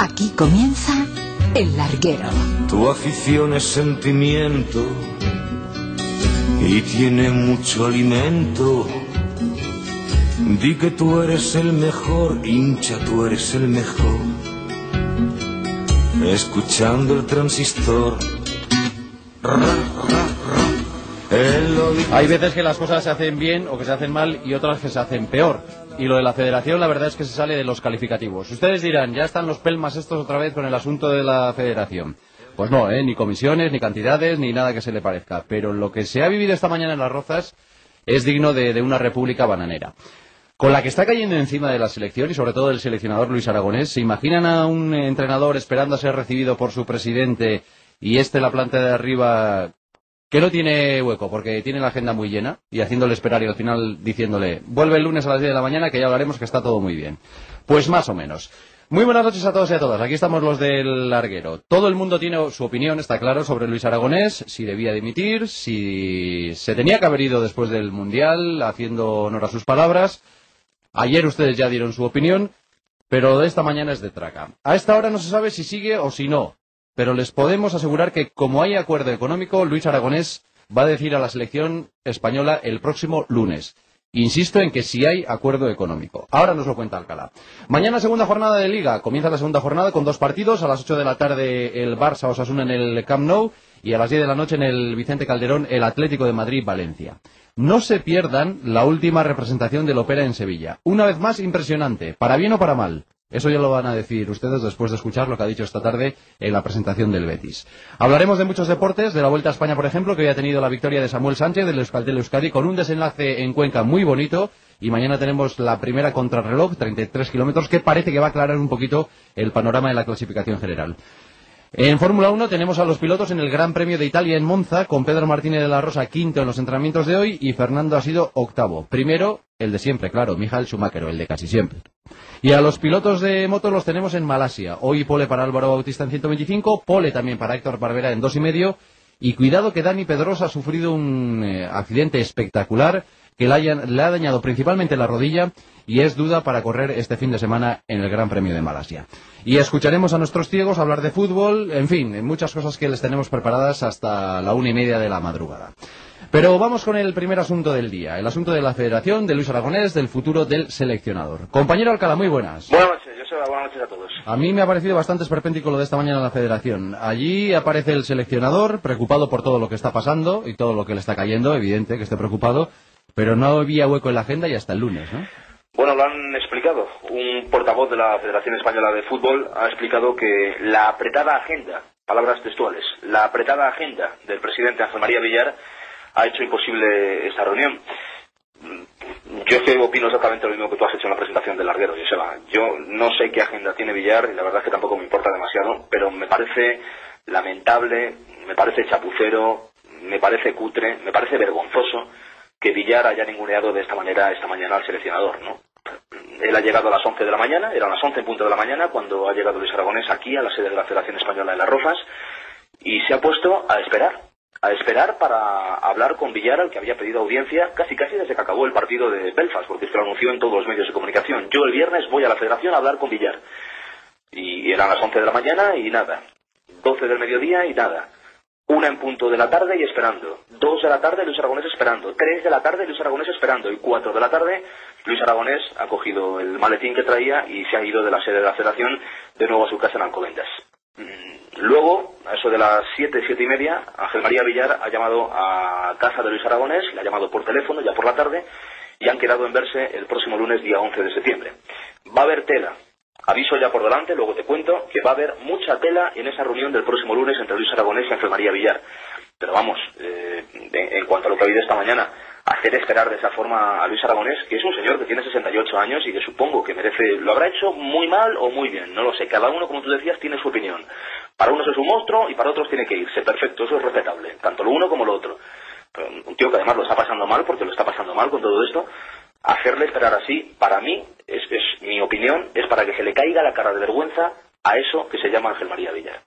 Aquí comienza El Larguero. Tu afición es sentimiento y tiene mucho alimento. Di que tú eres el mejor, hincha, tú eres el mejor. Escuchando el transistor. Hay veces que las cosas se hacen bien o que se hacen mal y otras que se hacen peor. Y lo de la federación, la verdad es que se sale de los calificativos. Ustedes dirán, ya están los pelmas estos otra vez con el asunto de la federación. Pues no, ¿eh? ni comisiones, ni cantidades, ni nada que se le parezca. Pero lo que se ha vivido esta mañana en Las Rozas es digno de, de una república bananera. Con la que está cayendo encima de la selección y sobre todo el seleccionador Luis Aragonés, ¿se imaginan a un entrenador esperando a ser recibido por su presidente y este la planta de arriba que no tiene hueco porque tiene la agenda muy llena y haciéndole esperar y al final diciéndole vuelve el lunes a las 10 de la mañana que ya hablaremos que está todo muy bien. Pues más o menos. Muy buenas noches a todos y a todas. Aquí estamos los del larguero. Todo el mundo tiene su opinión, está claro, sobre Luis Aragonés, si debía dimitir, si se tenía que haber ido después del Mundial, haciendo honor a sus palabras. Ayer ustedes ya dieron su opinión, pero de esta mañana es de traca. A esta hora no se sabe si sigue o si no, pero les podemos asegurar que como hay acuerdo económico, Luis Aragonés va a decir a la selección española el próximo lunes. Insisto en que si hay acuerdo económico. Ahora nos lo cuenta Alcalá. Mañana segunda jornada de Liga. Comienza la segunda jornada con dos partidos. A las 8 de la tarde el Barça Osasuna en el Camp Nou y a las 10 de la noche en el Vicente Calderón el Atlético de Madrid Valencia. No se pierdan la última representación del Opera en Sevilla. Una vez más impresionante, para bien o para mal. Eso ya lo van a decir ustedes después de escuchar lo que ha dicho esta tarde en la presentación del Betis. Hablaremos de muchos deportes, de la Vuelta a España, por ejemplo, que hoy ha tenido la victoria de Samuel Sánchez del Euskaltel Euskadi con un desenlace en Cuenca muy bonito. Y mañana tenemos la primera contrarreloj, 33 kilómetros, que parece que va a aclarar un poquito el panorama de la clasificación general. En Fórmula 1 tenemos a los pilotos en el Gran Premio de Italia en Monza, con Pedro Martínez de la Rosa quinto en los entrenamientos de hoy y Fernando ha sido octavo. Primero, el de siempre, claro, Michael Schumacher, el de casi siempre. Y a los pilotos de moto los tenemos en Malasia. Hoy pole para Álvaro Bautista en 125, pole también para Héctor Barbera en dos y medio. Y cuidado que Dani Pedrosa ha sufrido un eh, accidente espectacular que le, hayan- le ha dañado principalmente la rodilla y es duda para correr este fin de semana en el Gran Premio de Malasia. Y escucharemos a nuestros ciegos hablar de fútbol, en fin, en muchas cosas que les tenemos preparadas hasta la una y media de la madrugada. Pero vamos con el primer asunto del día, el asunto de la Federación, de Luis Aragonés, del futuro del seleccionador. Compañero Alcalá, muy buenas. Buenas noches, Joseba, buenas noches a todos. A mí me ha parecido bastante esperpéntico lo de esta mañana en la Federación. Allí aparece el seleccionador, preocupado por todo lo que está pasando y todo lo que le está cayendo, evidente que esté preocupado, pero no había hueco en la agenda y hasta el lunes, ¿no? Bueno, lo han explicado. Un portavoz de la Federación Española de Fútbol ha explicado que la apretada agenda, palabras textuales, la apretada agenda del presidente Ángel María Villar ha hecho imposible esa reunión. Yo opino exactamente lo mismo que tú has hecho en la presentación del larguero, Joseba. Yo no sé qué agenda tiene Villar y la verdad es que tampoco me importa demasiado, pero me parece lamentable, me parece chapucero, me parece cutre, me parece vergonzoso que Villar haya ninguneado de esta manera esta mañana al seleccionador, ¿no? Él ha llegado a las 11 de la mañana, eran las 11 en punto de la mañana cuando ha llegado Luis Aragonés aquí a la sede de la Federación Española de las Rozas y se ha puesto a esperar, a esperar para hablar con Villar al que había pedido audiencia casi casi desde que acabó el partido de Belfast, porque esto lo anunció en todos los medios de comunicación. Yo el viernes voy a la Federación a hablar con Villar. Y eran las 11 de la mañana y nada. 12 del mediodía y nada. Una en punto de la tarde y esperando. Dos de la tarde Luis Aragonés esperando. Tres de la tarde Luis Aragonés esperando. Y cuatro de la tarde Luis Aragonés ha cogido el maletín que traía y se ha ido de la sede de la federación de nuevo a su casa en Alcobendas. Mm, Luego, a eso de las siete, siete y media, Ángel María Villar ha llamado a casa de Luis Aragonés, le ha llamado por teléfono ya por la tarde y han quedado en verse el próximo lunes día 11 de septiembre. Va a haber tela. Aviso ya por delante, luego te cuento que va a haber mucha tela en esa reunión del próximo lunes entre Luis Aragonés y Ángel María Villar. Pero vamos, eh, en, cuanto a lo que ha habido esta mañana, hacer esperar de esa forma a Luis Aragonés, que es un señor que tiene 68 años y que supongo que merece, lo habrá hecho muy mal o muy bien, no lo sé. Cada uno, como tú decías, tiene su opinión. Para unos es un monstruo y para otros tiene que irse. Perfecto, eso es respetable, tanto lo uno como lo otro. Un tío que además lo está pasando mal, porque lo está pasando mal con todo esto, hacerle esperar así, para mí, es, mi opinión, es para que se le caiga la cara de vergüenza a eso que se llama Ángel María Villar.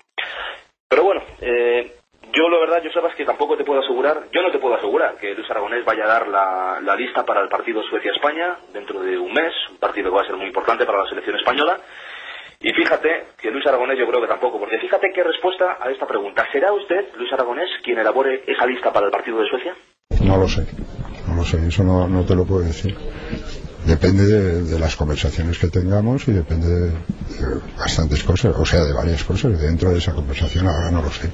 Pero bueno, eh, yo la verdad, yo sabes que tampoco te puedo asegurar, yo no te puedo asegurar que Luis Aragonés vaya a dar la, la lista para el partido Suecia-España dentro de un mes, un partido que va a ser muy importante para la selección española. Y fíjate que Luis Aragonés yo creo que tampoco, porque fíjate qué respuesta a esta pregunta. ¿Será usted, Luis Aragonés, quien elabore esa lista para el partido de Suecia? No lo sé, lo sé, eso no, no te lo puedo decir. Depende de, de las conversaciones que tengamos y depende de, de bastantes cosas, o sea, de varias cosas. Dentro de esa conversación ahora no lo sé.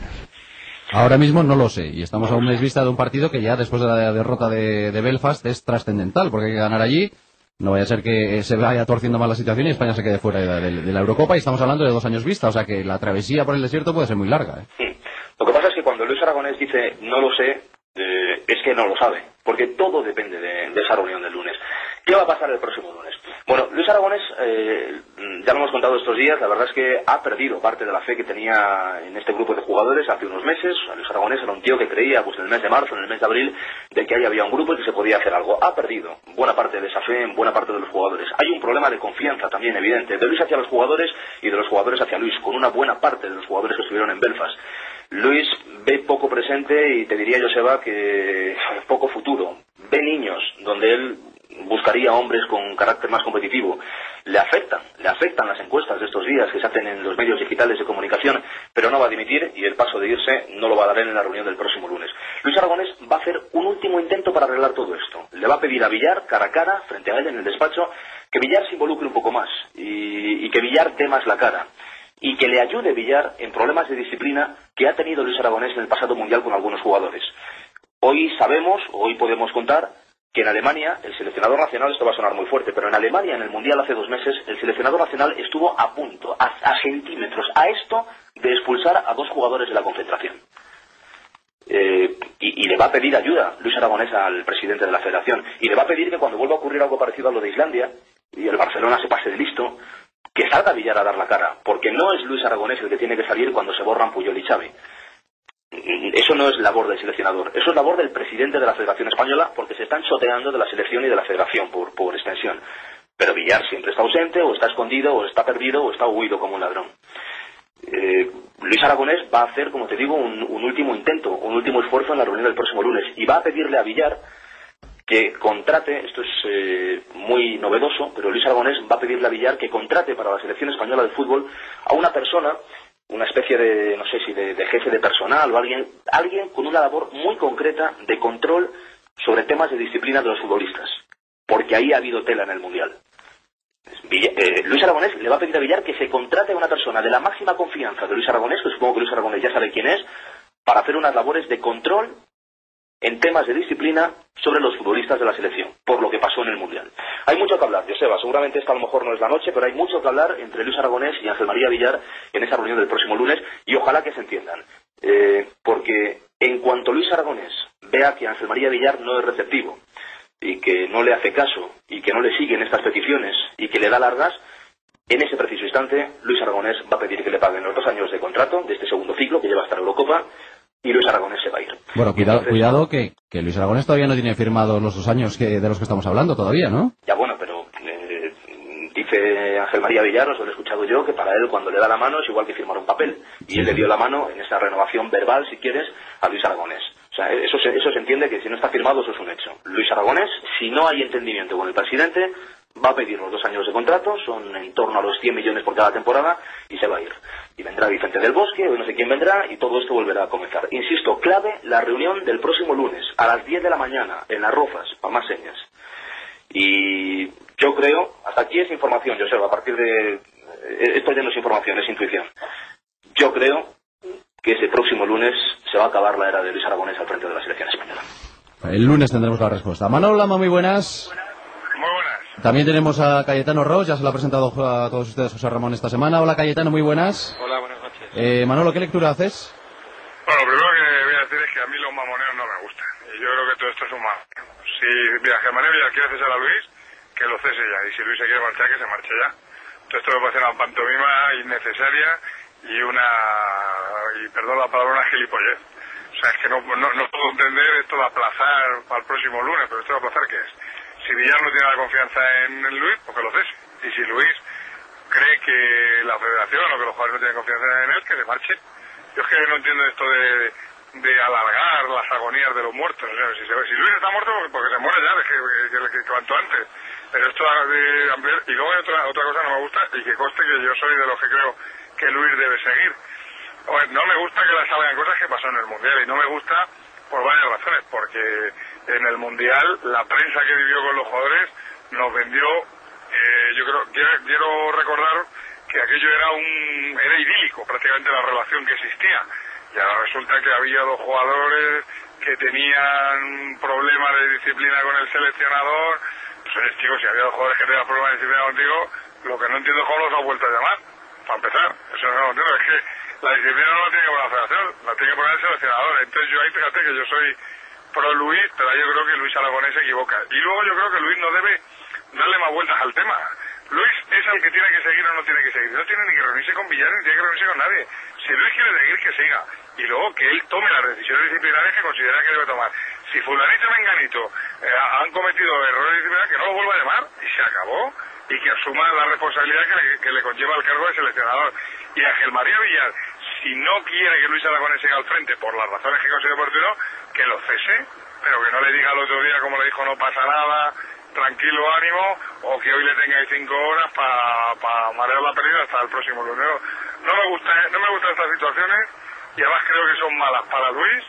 Ahora mismo no lo sé, y estamos a un mes vista de un partido que ya después de la derrota de, de Belfast es trascendental, porque hay que ganar allí, no vaya a ser que se vaya torciendo mal la situación y España se quede fuera de, la- de la Eurocopa, y estamos hablando de dos años vista, o sea que la travesía por el desierto puede ser muy larga. ¿eh? Lo que pasa es que cuando Luis Aragonés dice no lo sé, eh, es que no lo sabe, porque todo depende de, esa reunión del lunes. ¿Qué va a pasar el próximo lunes? Bueno, Luis Aragonés, eh, ya lo hemos contado estos días, la verdad es que ha perdido parte de la fe que tenía en este grupo de jugadores hace unos meses. Luis Aragonés era un tío que creía, pues en el mes de marzo, en el mes de abril, de que ahí había un grupo y que se podía hacer algo. Ha perdido buena parte de esa fe en buena parte de los jugadores. Hay un problema de confianza también evidente, de Luis hacia los jugadores y de los jugadores hacia Luis, con una buena parte de los jugadores que estuvieron en Belfast. Luis ve poco presente y te diría, Joseba, que poco futuro. Ve niños donde él buscaría hombres con carácter más competitivo. Le afectan, le afectan las encuestas de estos días que se hacen en los medios digitales de comunicación, pero no va a dimitir y el paso de irse no lo va a dar en la reunión del próximo lunes. Luis Aragonés va a hacer un último intento para arreglar todo esto. Le va a pedir a Villar, cara a cara, frente a él en el despacho, que Villar se involucre un poco más y, y que Villar dé más la cara y que le ayude Villar en problemas de disciplina que ha tenido Luis Aragonés en el pasado mundial con algunos jugadores. Hoy sabemos, hoy podemos contar, que en Alemania el seleccionador nacional, esto va a sonar muy fuerte, pero en Alemania en el Mundial hace dos meses el seleccionador nacional estuvo a punto, a, a centímetros, a esto de expulsar a dos jugadores de la concentración. Eh, y, y le va a pedir ayuda Luis Aragonés al presidente de la federación y le va a pedir que cuando vuelva a ocurrir algo parecido a lo de Islandia y el Barcelona se pase de listo, que salga Villar a dar la cara, porque no es Luis Aragonés el que tiene que salir cuando se borran Puyol y Xavi. Eso no es labor del seleccionador, eso es labor del presidente de la Federación Española porque se están choteando de la selección y de la federación por, extensión. Pero Villar siempre está ausente, o está escondido, o está perdido, o está huido como un ladrón. Eh, Luis Aragonés va a hacer, como te digo, un último intento, un último esfuerzo en la reunión del próximo lunes y va a pedirle a Villar que contrate, esto es eh, muy novedoso, pero Luis Aragonés va a pedirle a Villar que contrate para la selección española de fútbol a una persona, una especie de, no sé si de, jefe de personal o alguien, alguien con una labor muy concreta de control sobre temas de disciplina de los futbolistas, porque ahí ha habido tela en el Mundial. Eh, Luis Aragonés le va a pedir a Villar que se contrate a una persona de la máxima confianza de Luis Aragonés, que supongo que Luis Aragonés ya sabe quién es, para hacer unas labores de control en temas de disciplina sobre los futbolistas de la selección, por lo que pasó en el Mundial. Hay mucho que hablar, Joseba, seguramente esta a lo mejor no es la noche, pero hay mucho que hablar entre Luis Aragonés y Ángel María Villar en esa reunión del próximo lunes y ojalá que se entiendan. Eh, porque en cuanto Luis Aragonés vea que Ángel María Villar no es receptivo y que no le hace caso y que no le siguen estas peticiones y que le da largas, en ese preciso instante Luis Aragonés va a pedir que le paguen los dos años de contrato de este segundo ciclo que lleva hasta la Eurocopa y Luis Aragonés se va a ir. Bueno, cuidado, Entonces, cuidado que, que Luis Aragonés todavía no tiene firmados los dos años que, de los que estamos hablando todavía, ¿no? Ya bueno, pero eh, dice Ángel María Villar, os lo he escuchado yo, que para él cuando le da la mano es igual que firmar un papel. Y Sí, él le dio la mano en esa renovación verbal, si quieres, a Luis Aragonés. O sea, eso se, eso se entiende que si no está firmado eso es un hecho. Luis Aragonés, si no hay entendimiento con el presidente, va a pedir los dos años de contrato, son en torno a los 100 millones por cada temporada, y se va a ir. Y vendrá Vicente del Bosque, hoy no sé quién vendrá, y todo esto volverá a comenzar. Insisto, clave la reunión del próximo lunes, a las 10 de la mañana, en Las Rozas, para más señas. Y yo creo, hasta aquí es información, Josep, a partir de... eh, Esto ya no es información, es intuición. Yo creo que ese próximo lunes se va a acabar la era de Luis Aragonés al frente de la selección española. El lunes tendremos la respuesta. Manolo Lama. Muy buenas. También tenemos a Cayetano Ross, ya se lo ha presentado a todos ustedes José Ramón esta semana. Hola Cayetano, muy buenas. Hola, buenas noches. Eh, Manolo, ¿qué lectura haces? Bueno, lo primero que voy a decir es que a mí los mamoneos no me gustan. Y yo creo que todo esto es un mal. Si mira, Germán Villar quiere cesar a Luis, que lo cese ya. Y si Luis se quiere marchar, que se marche ya. Todo esto me parece una pantomima innecesaria y una, y perdón la palabra, una gilipollez. O sea, es que no, no, no puedo entender esto de aplazar para el próximo lunes, pero esto de aplazar qué es. Si Villar no tiene la confianza en Luis, pues que lo cese. Y si Luis cree que la federación o que los jugadores no tienen confianza en él, que se marche. Yo es que no entiendo esto de, de alargar las agonías de los muertos. Si, Luis está muerto, porque se muere ya, que, que, que- cuanto antes. Pero esto de ampliar... Y luego hay otra, otra cosa que no me gusta y que conste que yo soy de los que creo que Luis debe seguir. no me gusta que la salgan cosas que pasó en el Mundial y no me gusta por varias razones. Porque en el Mundial la prensa que vivió con los jugadores nos vendió... Eh, yo creo quiero, quiero recordar que aquello era un era idílico prácticamente la relación que existía. Y ahora resulta que había dos jugadores que tenían problemas de disciplina con el seleccionador. Pues chicos, si había dos jugadores que tenían problemas de disciplina contigo lo que no entiendo es cómo los ha vuelto a llamar para empezar, eso no lo entiendo es que la disciplina no la tiene que poner la federación la tiene que poner el seleccionador. Entonces yo ahí fíjate que yo soy pro Luis pero yo creo que Luis Aragonés se equivoca y luego yo creo que Luis no debe darle más vueltas al tema Luis es el que tiene que seguir o no tiene que seguir. No tiene ni que reunirse con Villar ni tiene que reunirse con nadie. Si Luis quiere seguir, que siga. Y luego que él tome las decisiones disciplinarias que considera que debe tomar. Si fulanito y menganito eh, han cometido errores disciplinarios, que no lo vuelva a llamar y se acabó. Y que asuma la responsabilidad que le, conlleva el cargo de seleccionador. Y Ángel María Villar, si no quiere que Luis Aragonés siga al frente por las razones que considera oportuno, que lo cese, pero que no le diga el otro día, como le dijo, no pasa nada, tranquilo ánimo o que hoy le tengáis cinco horas para marear la pérdida hasta el próximo lunes. No me gusta, no me gustan estas situaciones y además creo que son malas para Luis,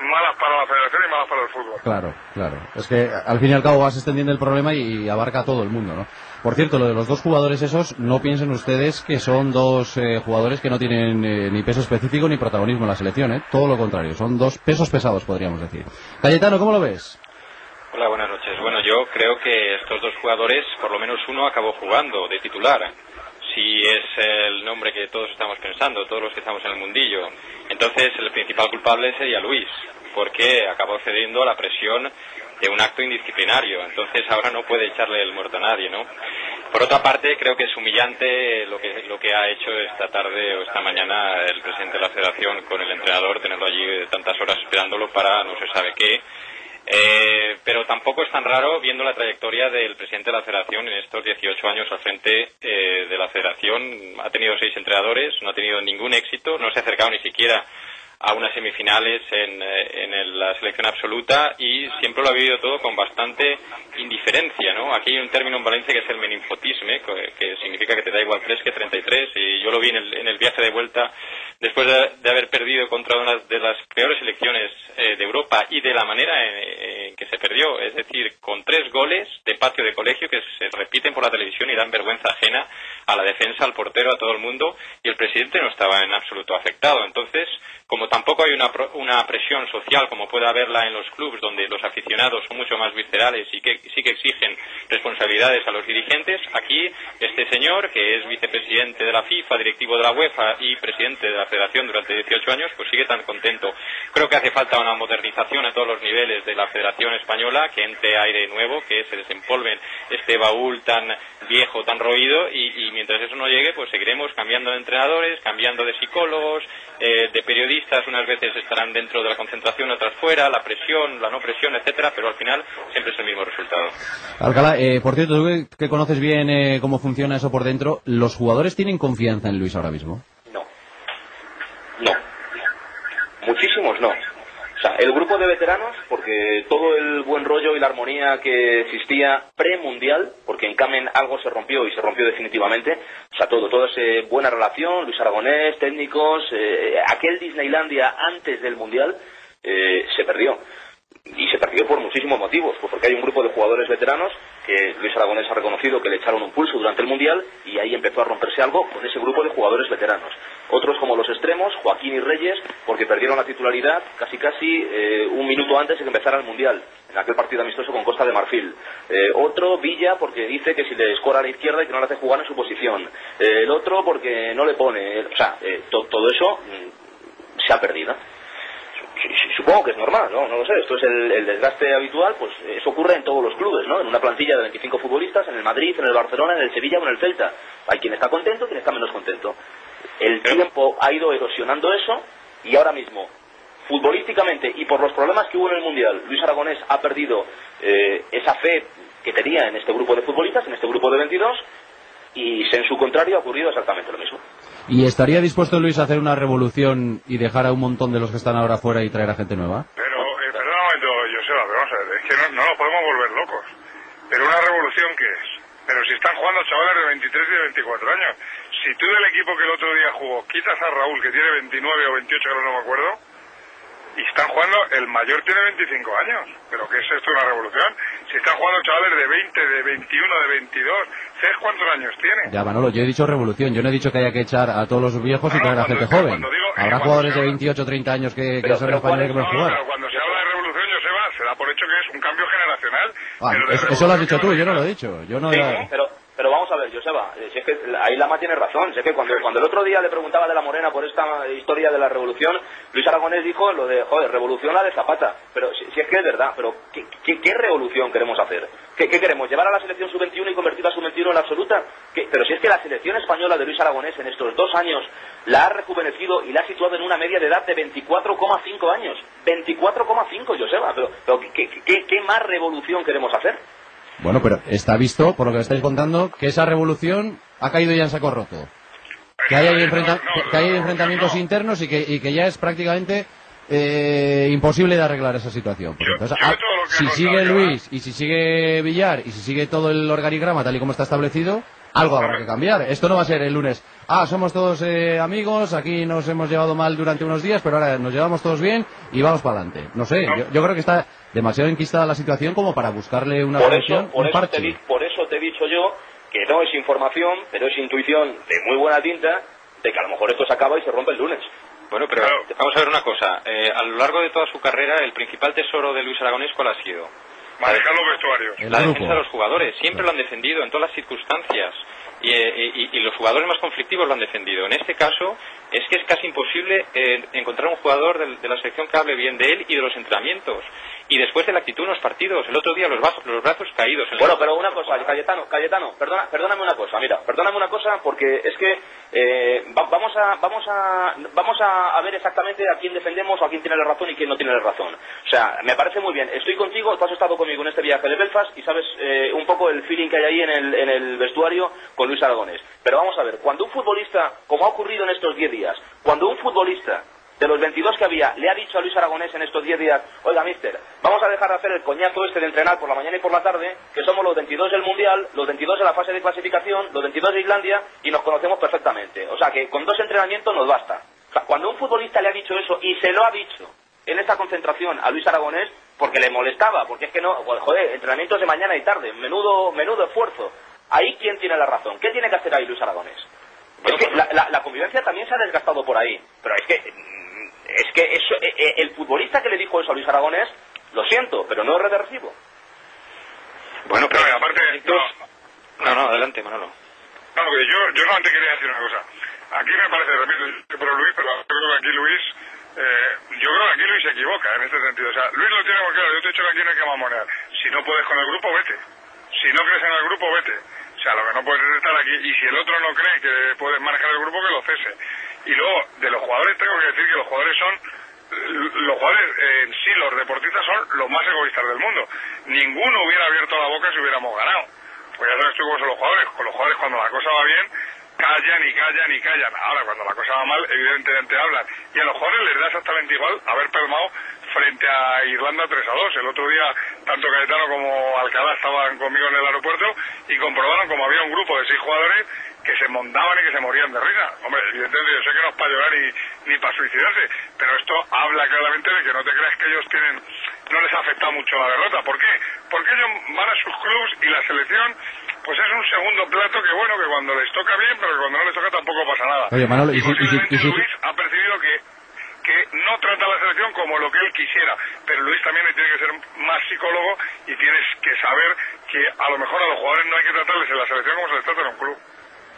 malas para la federación y malas para el fútbol. Claro, claro. Es que al fin y al cabo vas extendiendo el problema y, abarca a todo el mundo, ¿no? Por cierto, lo de los dos jugadores esos, no piensen ustedes que son dos eh, jugadores que no tienen eh, ni peso específico ni protagonismo en la selección, ¿eh? Todo lo contrario, son dos pesos pesados, podríamos decir. Cayetano, ¿cómo lo ves? Hola, buenas noches. Bueno, yo creo que estos dos jugadores, por lo menos uno acabó jugando de titular. Si es el nombre que todos estamos pensando, todos los que estamos en el mundillo. Entonces, el principal culpable sería Luis, porque acabó cediendo a la presión de un acto indisciplinario. Entonces, ahora no puede echarle el muerto a nadie, ¿no? Por otra parte, creo que es humillante lo que, lo que ha hecho esta tarde o esta mañana el presidente de la federación con el entrenador, tenerlo allí tantas horas esperándolo para no se sabe qué eh, pero tampoco es tan raro viendo la trayectoria del presidente de la federación en estos 18 años al frente eh, de la federación. Ha tenido seis entrenadores, no ha tenido ningún éxito, no se ha acercado ni siquiera a unas semifinales en, eh, en la selección absoluta y siempre lo ha vivido todo con bastante indiferencia, ¿no? Aquí hay un término en Valencia que es el meninfotisme, que significa que te da igual 3 que 33 y yo lo vi en el, en el viaje de vuelta después de, haber perdido contra una de las peores selecciones eh, de Europa y de la manera en, que se perdió, es decir, con tres goles de patio de colegio que se repiten por la televisión y dan vergüenza ajena a la defensa, al portero, a todo el mundo, y el presidente no estaba en absoluto afectado. Entonces, como tampoco hay una, una presión social como puede haberla en los clubes donde los aficionados son mucho más viscerales y que sí que exigen responsabilidades a los dirigentes, aquí este señor, que es vicepresidente de la FIFA, directivo de la UEFA y presidente de la Federación durante 18 años, pues sigue tan contento. Creo que hace falta una modernización a todos los niveles de la Federación Española, que entre aire nuevo, que se desempolven este baúl tan viejo, tan roído, y, mientras eso no llegue, pues seguiremos cambiando de entrenadores, cambiando de psicólogos, eh, de periodistas, unas veces estarán dentro de la concentración, otras fuera, la presión, la no presión, etcétera, pero al final siempre es el mismo resultado. Alcalá, eh, por cierto, tú que, conoces bien eh, cómo funciona eso por dentro, ¿los jugadores tienen confianza en Luis ahora mismo? No. No. Muchísimos no. O sea, el grupo de veteranos, porque todo el buen rollo y la armonía que existía pre-mundial, porque en Camen algo se rompió y se rompió definitivamente, o sea, todo, toda esa buena relación, Luis Aragonés, técnicos, eh, aquel Disneylandia antes del mundial, eh, se perdió. Y se perdió por muchísimos motivos, pues porque hay un grupo de jugadores veteranos que Luis Aragonés ha reconocido que le echaron un pulso durante el Mundial y ahí empezó a romperse algo con ese grupo de jugadores veteranos. Otros como los extremos, Joaquín y Reyes, porque perdieron la titularidad casi casi eh, un minuto antes de que empezara el Mundial, en aquel partido amistoso con Costa de Marfil. Eh, otro, Villa, porque dice que si le escora a la izquierda y que no le hace jugar en su posición. Eh, el otro porque no le pone. O sea, todo eso mm, se ha perdido supongo que es normal, ¿no? No lo sé, esto es el, desgaste habitual, pues eso ocurre en todos los clubes, ¿no? En una plantilla de 25 futbolistas, en el Madrid, en el Barcelona, en el Sevilla o en el Celta. Hay quien está contento, quien está menos contento. El tiempo ha ido erosionando eso y ahora mismo, futbolísticamente y por los problemas que hubo en el Mundial, Luis Aragonés ha perdido eh, esa fe que tenía en este grupo de futbolistas, en este grupo de 22, y en su contrario ha ocurrido exactamente lo mismo. ¿Y estaría dispuesto Luis a hacer una revolución y dejar a un montón de los que están ahora fuera y traer a gente nueva? Pero, eh, perdón un momento, Joseba, pero vamos a ver, es que no, no nos podemos volver locos. Pero una revolución, ¿qué es? Pero si están jugando chavales de 23 y de 24 años. Si tú del equipo que el otro día jugó quitas a Raúl, que tiene 29 o 28, ahora no me acuerdo, y están jugando, el mayor tiene 25 años. ¿Pero qué es esto una revolución? Si están jugando chavales de 20, de 21, de 22, ¿sabes cuántos años tiene? Ya, Manolo, yo he dicho revolución, yo no he dicho que haya que echar a todos los viejos y No, traer a cuando- gente joven. digo- Habrá cuando jugadores se de habla- 28 o 30 años que, que son españoles que ¿cuál pueden No, jugar. pero cuando se habla de revolución, Joseba, se da por hecho que es un cambio generacional. Ah, eso, eso lo has dicho tú, yo no lo he dicho. Yo no Sí, era- pero, pero vamos a ver, Joseba, eh, si es que ahí Lama tiene razón. Si es que cuando, cuando el otro día le preguntaba de la Morena por esta historia de la revolución, Luis Aragonés dijo lo de, joder, revolución la de Zapata. Pero si, es que es verdad, pero ¿qué, qué, qué revolución queremos hacer? ¿Qué, qué queremos? ¿Llevar a la selección sub-21 y convertir a sub-21 en la absoluta? ¿Qué? Pero si es que la selección española de Luis Aragonés en estos dos años la ha rejuvenecido y la ha situado en una media de edad de 24,5 años. 24,5, Joseba. Pero, pero ¿qué, qué, qué más revolución queremos hacer? Bueno, pero está visto, por lo que estáis contando, que esa revolución ha caído ya en saco roto. Que hay, ahí enfrenta- No, no, que hay no, enfrentamientos no. internos y que, y que ya es prácticamente eh, imposible de arreglar esa situación. Yo- entonces, yo ah, si sigue Luis y si sigue Villar y si sigue todo el organigrama tal y como está establecido, algo habrá que cambiar. Esto no va a ser el lunes. Ah, somos todos eh, amigos, aquí nos hemos llevado mal durante unos días, pero ahora nos llevamos todos bien y vamos para adelante. No sé, yo, yo creo que está demasiado enquistada la situación como para buscarle una por solución, eso, por, un eso parche. te, di- por eso te he dicho yo que no es información, pero es intuición de muy buena tinta de que a lo mejor esto se acaba y se rompe el lunes. Bueno, pero Claro. vamos a ver una cosa. Eh, a lo largo de toda su carrera, el principal tesoro de Luis Aragonés, ¿cuál ha sido? Manejar los vestuarios. El la grupo. defensa de los jugadores. Siempre lo han defendido en todas las circunstancias. Y, eh, y- y los jugadores más conflictivos lo han defendido. En este caso, es que es casi imposible eh, encontrar un jugador de, la selección que hable bien de él y de los entrenamientos. Y después de la actitud en los partidos. El otro día, los, brazos- los brazos caídos. Bueno, pero una cosa, Cayetano, Cayetano, perdona, perdóname una cosa, mira, perdóname una cosa porque es que eh, va- vamos a vamos a vamos a, a ver exactamente a quién defendemos o a quién tiene la razón y quién no tiene la razón. O sea, me parece muy bien. Estoy contigo, tú has estado conmigo en este viaje de Belfast y sabes eh, un poco el feeling que hay ahí en el, en el vestuario con Luis Aragonés. Pero vamos a ver, cuando un futbolista, como ha ocurrido en estos 10 días, cuando un futbolista de los 22 que había, le ha dicho a Luis Aragonés en estos 10 días, oiga, mister, vamos a dejar de hacer el coñazo este de entrenar por la mañana y por la tarde, que somos los 22 del Mundial, los 22 de la fase de clasificación, los 22 de Islandia, y nos conocemos perfectamente. O sea, que con dos entrenamientos nos basta. O sea, cuando un futbolista le ha dicho eso, y se lo ha dicho en esta concentración a Luis Aragonés, porque le molestaba, porque es que no, joder, entrenamientos de mañana y tarde, menudo, menudo esfuerzo. Ahí, ¿quién tiene la razón? ¿Qué tiene que hacer ahí Luis Aragonés? Es que la, la- la convivencia también se ha desgastado por ahí. Pero es que, mm, es que eso, eh, eh, el futbolista que le dijo eso a Luis Aragonés, lo siento, pero no es reversivo. Bueno, pero... No, aparte, no, No, no, adelante, Manolo. No, porque yo, yo solamente quería decir una cosa. Aquí me parece, repito, yo estoy por Luis, pero creo que aquí Luis, eh, yo creo que aquí Luis se equivoca en este sentido. O sea, Luis lo tiene muy claro. Yo te he dicho que aquí no hay que mamonear. Si no puedes con el grupo, vete. Si no crees en el grupo, vete. O sea, lo que no puedes es estar aquí. Y si el otro no cree que puedes manejar el grupo, que lo cese. Y luego, de los jugadores, tengo que decir que los jugadores son los jugadores en sí, los deportistas son los más egoístas del mundo. Ninguno hubiera abierto la boca si hubiéramos ganado. Pues ya sabes tú cómo los jugadores. Con los jugadores cuando la cosa va bien, callan y callan y callan. Ahora, cuando la cosa va mal, evidentemente hablan. Y a los jugadores les da exactamente igual haber palmado frente a Irlanda 3 a 2. El otro día, tanto Cayetano como Alcalá estaban conmigo en el aeropuerto y comprobaron como había un grupo de seis jugadores que se montaban y que se morían de risa. Hombre, evidentemente yo sé que no es para llorar ni, ni para suicidarse, pero esto habla claramente de que no te creas que ellos tienen, no les afecta mucho la derrota. ¿Por qué? Porque ellos van a sus clubs y la selección, pues es un segundo plato que bueno, que cuando les toca bien, pero que cuando no les toca tampoco pasa nada. Oye, Manolo, y si- y si- posiblemente y si- Luis ha percibido que que no trata a la selección como lo que él quisiera, pero Luis también tiene que ser más psicólogo y tienes que saber que a lo mejor a los jugadores no hay que tratarles en la selección como se les trata en un club.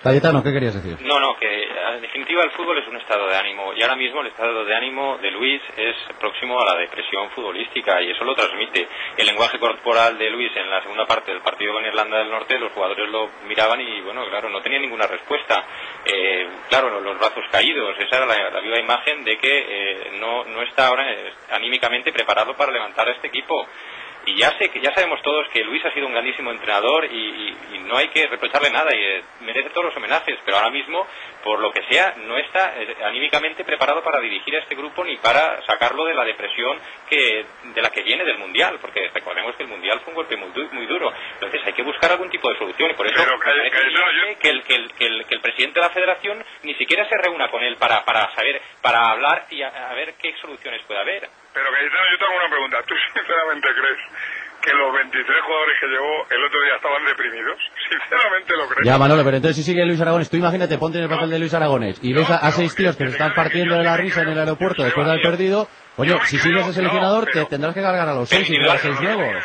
Cayetano, ¿qué querías decir? No, no, que en definitiva el fútbol es un estado de ánimo y ahora mismo el estado de ánimo de Luis es próximo a la depresión futbolística y eso lo transmite. El lenguaje corporal de Luis en la segunda parte del partido con Irlanda del Norte, los jugadores lo miraban y bueno, claro, no tenía ninguna respuesta. Eh, claro, los brazos caídos, esa era la, la viva imagen de que eh, no, no está ahora eh, anímicamente preparado para levantar a este equipo. Y ya sé que ya sabemos todos que Luis ha sido un grandísimo entrenador y, y- y no hay que reprocharle nada y eh, merece todos los homenajes, pero ahora mismo, por lo que sea, no está eh, anímicamente preparado para dirigir a este grupo ni para sacarlo de la depresión que de la que viene del mundial, porque recordemos que el mundial fue un golpe muy, du- muy duro. Entonces hay que buscar algún tipo de solución y por eso Pero, me Cay- parece Cayetano, brillante que el, que, el, que, el, que el presidente de la federación ni siquiera se reúna con él para, para saber, para hablar y a, a ver qué soluciones puede haber. Pero Cayetano, yo tengo una pregunta. ¿Tú sinceramente crees que los 23 jugadores que llevó el otro día estaban deprimidos? Sinceramente lo crees. Ya, Manolo, pero entonces si sigue Luis Aragones, tú imagínate, ponte en el papel de Luis Aragones y ves a, a seis tíos que se están partiendo de la risa en el aeropuerto después de haber perdido, coño, si sigues de seleccionador te tendrás que cargar a los seis y quedar seis nuevos.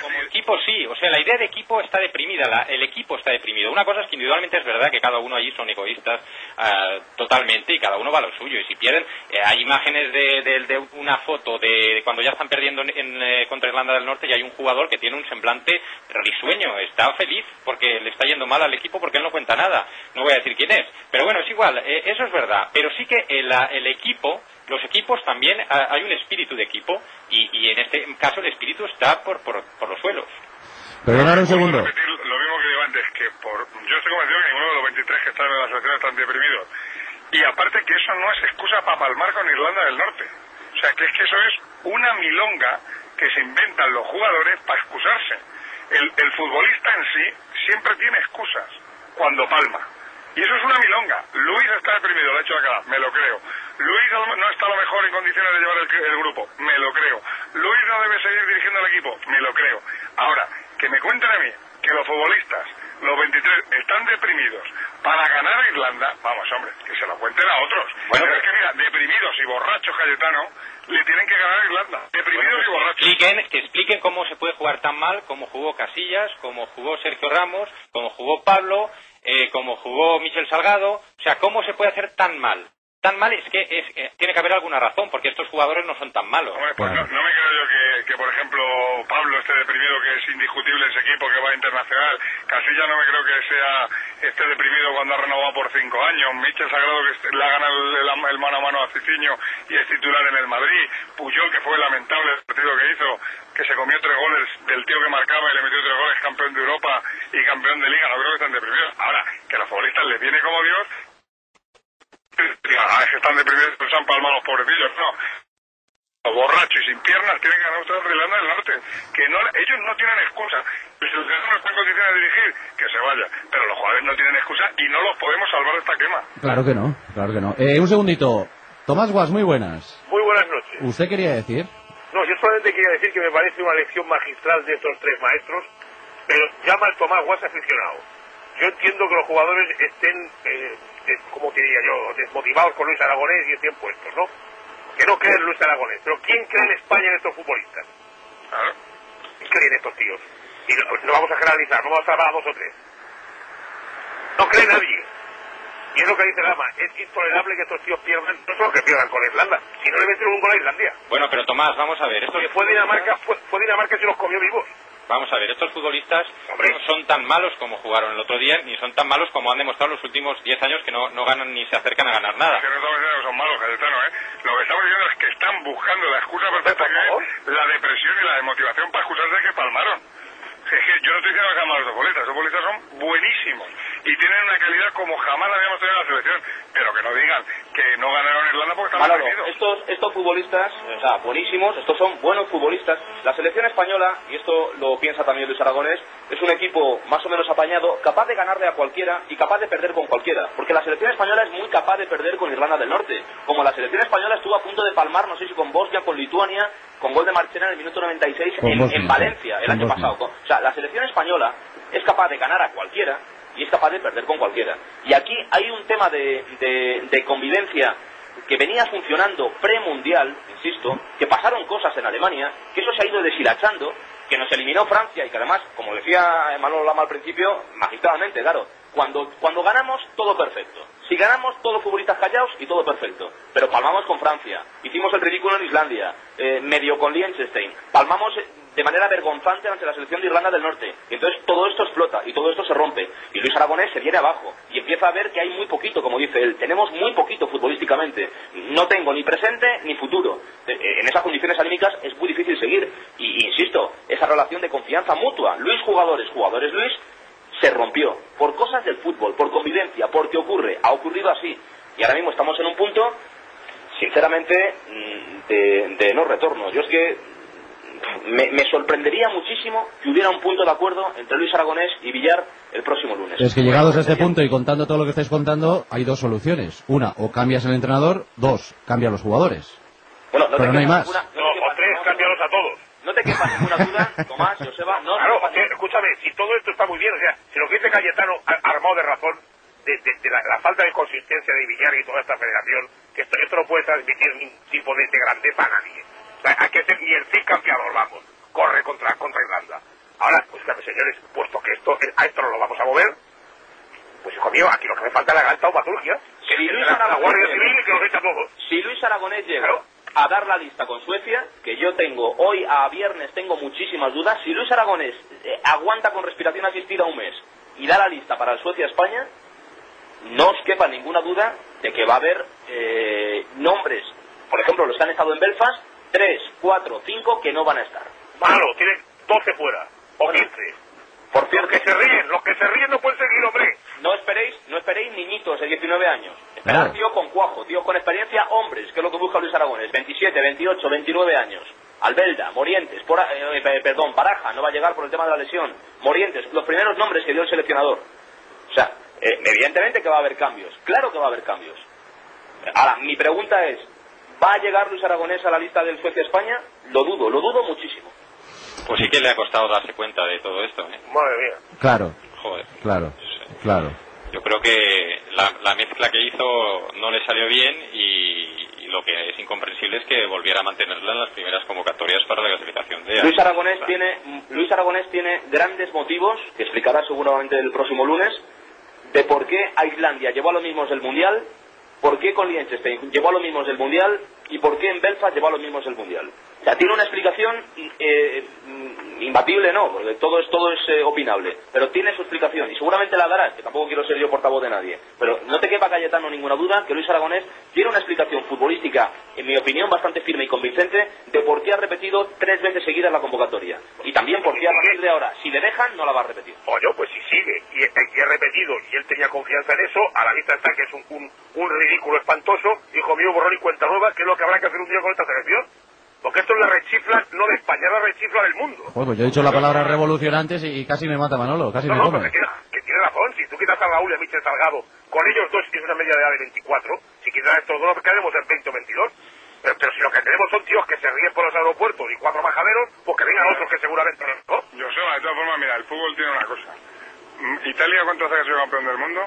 Sí, o sea, la idea de equipo está deprimida, la- el equipo está deprimido. Una cosa es que individualmente es verdad que cada uno allí son egoístas ah, totalmente y cada uno va a lo suyo. Y si pierden, eh, hay imágenes de, de- de una foto de cuando ya están perdiendo en, eh, contra Irlanda del Norte y hay un jugador que tiene un semblante risueño, está feliz porque le está yendo mal al equipo porque él no cuenta nada. No voy a decir quién es, pero bueno, es igual, eh, eso es verdad. Pero sí que el, el equipo, los equipos también, hay un espíritu de equipo y, y en este caso el espíritu está por, por, por los suelos. Perdonad un segundo. Lo mismo que digo antes, que por, yo estoy convencido que ninguno de los 23 que están en la selección están deprimidos. Y aparte que eso no es excusa para palmar con Irlanda del Norte. O sea, que es que eso es una milonga que se inventan los jugadores para excusarse. El, el futbolista en sí siempre tiene excusas cuando palma. Y eso es una milonga. Luis está deprimido, lo ha hecho la cara, me lo creo. Luis no está a lo mejor en condiciones de llevar el, el grupo, me lo creo. Luis no debe seguir dirigiendo el equipo, me lo creo. Ahora, que me cuenten a mí que los futbolistas, los 23, están deprimidos para ganar a Irlanda, vamos hombre, que se lo cuenten a otros. Bueno, Pero es que mira, deprimidos y borrachos Cayetano, le tienen que ganar a Irlanda. Deprimidos y borrachos. expliquen, que expliquen cómo se puede jugar tan mal, como jugó Casillas, como jugó Sergio Ramos, como jugó Pablo, eh, como jugó Michel Salgado. O sea, cómo se puede hacer tan mal. Tan mal es que es, eh, tiene que haber alguna razón, porque estos jugadores no son tan malos. Hombre, pues Claro. no, no me creo yo que, que, por ejemplo, Pablo esté deprimido, que es indiscutible ese equipo que va internacional. Casilla no me creo que sea esté deprimido cuando ha renovado por cinco años. Michel Sagrado que le ha ganado el, el- el mano a mano a Ciciño y es titular en el Madrid. Puyol, que fue lamentable el partido que hizo, que se comió tres goles del tío que marcaba y le metió tres goles, campeón de Europa y campeón de Liga. No creo que estén deprimidos. Ahora, que a los futbolistas les viene como Dios, ah, es que están deprimidos, pues han palmado los pobrecillos. No, los borrachos y sin piernas tienen que ganar ustedes a Irlanda del Norte. Que no, ellos no tienen excusa. Si el no está en condiciones de dirigir, que se vaya. Pero los jugadores no tienen excusa y no los podemos salvar de esta quema. Claro que no, claro que no. Eh, un segundito. Tomás Guas, muy buenas. Muy buenas noches. ¿Usted quería decir? No, yo solamente quería decir que me parece una lección magistral de estos tres maestros, pero llama al Tomás Guas aficionado. Yo entiendo que los jugadores estén, eh, eh, como diría yo, desmotivados con Luis Aragonés y estén puestos, ¿no? Que no creen en Luis Aragonés. Pero ¿quién cree en España en estos futbolistas? Claro. ¿Quién cree en estos tíos? Y no, pues no vamos a generalizar, no vamos a hablar a dos o tres. No cree nadie. Y es lo que dice Lama, es intolerable que estos tíos pierdan, no solo que pierdan con Irlanda, si no le metieron un gol a Islandia. Bueno, pero Tomás, vamos a ver. Porque fue Dinamarca, fue, fue Dinamarca que se los comió vivos. Vamos a ver, estos futbolistas Hombre. no son tan malos como jugaron el otro día, ni son tan malos como han demostrado los últimos 10 años que no, no ganan ni se acercan a ganar nada. Que no son malos, Cayetano, ¿eh? Lo que estamos diciendo es que están buscando la excusa perfecta que es la depresión y la desmotivación para excusarse de que palmaron. Yo no estoy diciendo que malos los futbolistas, los futbolistas son buenísimos y tienen una calidad como jamás la habíamos tenido en la selección, pero que no digan que no ganaron Irlanda porque están Manolo, estos, estos futbolistas, o sea, buenísimos, estos son buenos futbolistas. La selección española, y esto lo piensa también Luis Aragonés, es un equipo más o menos apañado, capaz de ganarle a cualquiera y capaz de perder con cualquiera. Porque la selección española es muy capaz de perder con Irlanda del Norte. Como la selección española estuvo a punto de palmar, no sé si con Bosnia, con Lituania, con gol de Marchena en el minuto 96 Con en, en Valencia el año pasado. O sea, la selección española es capaz de ganar a cualquiera y es capaz de perder con cualquiera. Y aquí hay un tema de, de- de convivencia que venía funcionando premundial, insisto, que pasaron cosas en Alemania, que eso se ha ido deshilachando, que nos eliminó Francia y que además, como decía Manuel Lama al principio, magistralmente, claro, cuando, cuando ganamos, todo perfecto. Si ganamos, todos futbolistas callados y todo perfecto. Pero palmamos con Francia, hicimos el ridículo en Islandia, eh, medio con Liechtenstein, palmamos eh, de manera vergonzante ante la selección de Irlanda del Norte. Y entonces todo esto explota y todo esto se rompe. Y Luis Aragonés se viene abajo y empieza a ver que hay muy poquito, como dice él. Tenemos muy poquito futbolísticamente. No tengo ni presente ni futuro. Eh, En esas condiciones anímicas es muy difícil seguir. Y insisto, esa relación de confianza mutua. Luis jugadores, jugadores Luis, se rompió por cosas del fútbol, por convivencia, porque ocurre, ha ocurrido así. Y ahora mismo estamos en un punto, sinceramente, mm, de, de no retorno. Yo es que me, me sorprendería muchísimo que hubiera un punto de acuerdo entre Luis Aragonés y Villar el próximo lunes. Es que llegados a este punto y contando todo lo que estáis contando, hay dos soluciones. Una, o cambias el entrenador. Dos, cambia los jugadores. Bueno, Pero te no hay más. ninguna- no te No, quepa o tres, ninguna- cámbialos a todos. No te quepa ninguna duda, Tomás, Joseba, no, Claro, no, escúchame, si todo esto está muy bien, o sea, si lo que dice Cayetano armado de razón de, de- de la, la falta de consistencia de Villar y toda esta federación, que esto, esto no puede transmitir ningún tipo de, de grandeza a nadie. O sea, hay que ser ni el CIC campeador, vamos, corre contra, contra Irlanda. Ahora, pues claro, señores, puesto que esto, a esto no lo vamos a mover, pues hijo mío, aquí lo que me falta es la lo echa todo. Si Luis Aragonés llega Claro. A dar la lista con Suecia, que yo tengo hoy a viernes tengo muchísimas dudas, si Luis Aragonés eh, aguanta con respiración asistida un mes y da la lista para el Suecia-España, no os quepa ninguna duda de que va a haber eh, nombres, por ejemplo, los que han estado en Belfast, 3, 4, 5 que no van a estar. Malo, tienen 12 fuera, o Bueno. 15. Por Los cierto, que se ríen, los que se ríen no pueden seguir, hombre. no esperéis, no esperéis niñitos de 19 años. Esperad Claro. tío con cuajo, tío con experiencia, hombres, que es lo que busca Luis Aragones. 27, 28, 29 años. Albelda, Morientes, por, eh, pe- perdón, Baraja, no va a llegar por el tema de la lesión. Morientes, los primeros nombres que dio el seleccionador. O sea, eh, evidentemente que va a haber cambios. Claro que va a haber cambios. Ahora, mi pregunta es, ¿va a llegar Luis Aragonés a la lista del Suecia-España? Lo dudo, lo dudo muchísimo. Pues sí que le ha costado darse cuenta de todo esto, ¿eh? Madre mía. Claro, Joder. claro, claro. Yo creo que la, la mezcla que hizo no le salió bien y, y lo que es incomprensible es que volviera a mantenerla en las primeras convocatorias para la clasificación de Luis Aragonés tiene Luis Aragonés tiene grandes motivos que explicará seguramente el próximo lunes de por qué a Islandia llevó a los mismos del mundial, por qué con Liechtenstein llevó a los mismos del mundial y por qué en Belfast llevó a los mismos del mundial. Tiene una explicación eh, imbatible, no, porque todo es todo es eh, opinable, pero tiene su explicación y seguramente la dará, que tampoco quiero ser yo portavoz de nadie, pero no te quepa Cayetano ninguna duda que Luis Aragonés tiene una explicación futbolística, en mi opinión, bastante firme y convincente de por qué ha repetido tres veces seguidas la convocatoria. Y también por qué a partir de ahora, si le dejan, no la va a repetir. Oye, pues si sigue y, y he repetido y él tenía confianza en eso, a la vista está que es un, un, un ridículo espantoso, hijo mío, borrón y cuenta nueva, que es lo que habrá que hacer un día con esta selección. Porque esto es la rechifla, no de España, es la rechifla del mundo. Joder, pues yo he dicho la palabra revolución antes y, y casi me mata Manolo, casi No, me no, pero come. que tiene, que tiene razón, si tú quitas a Raúl y a Michel Salgado, con ellos dos tienes una media de edad de 24, si quitas a estos dos nos quedaremos en 20 o 22. Pero, pero si lo que tenemos son tíos que se ríen por los aeropuertos y cuatro majaderos, pues que vengan otros que seguramente no. Yo sé, de todas formas, mira, el fútbol tiene una cosa. Mm, ¿Italia hace que ha sido campeón del mundo?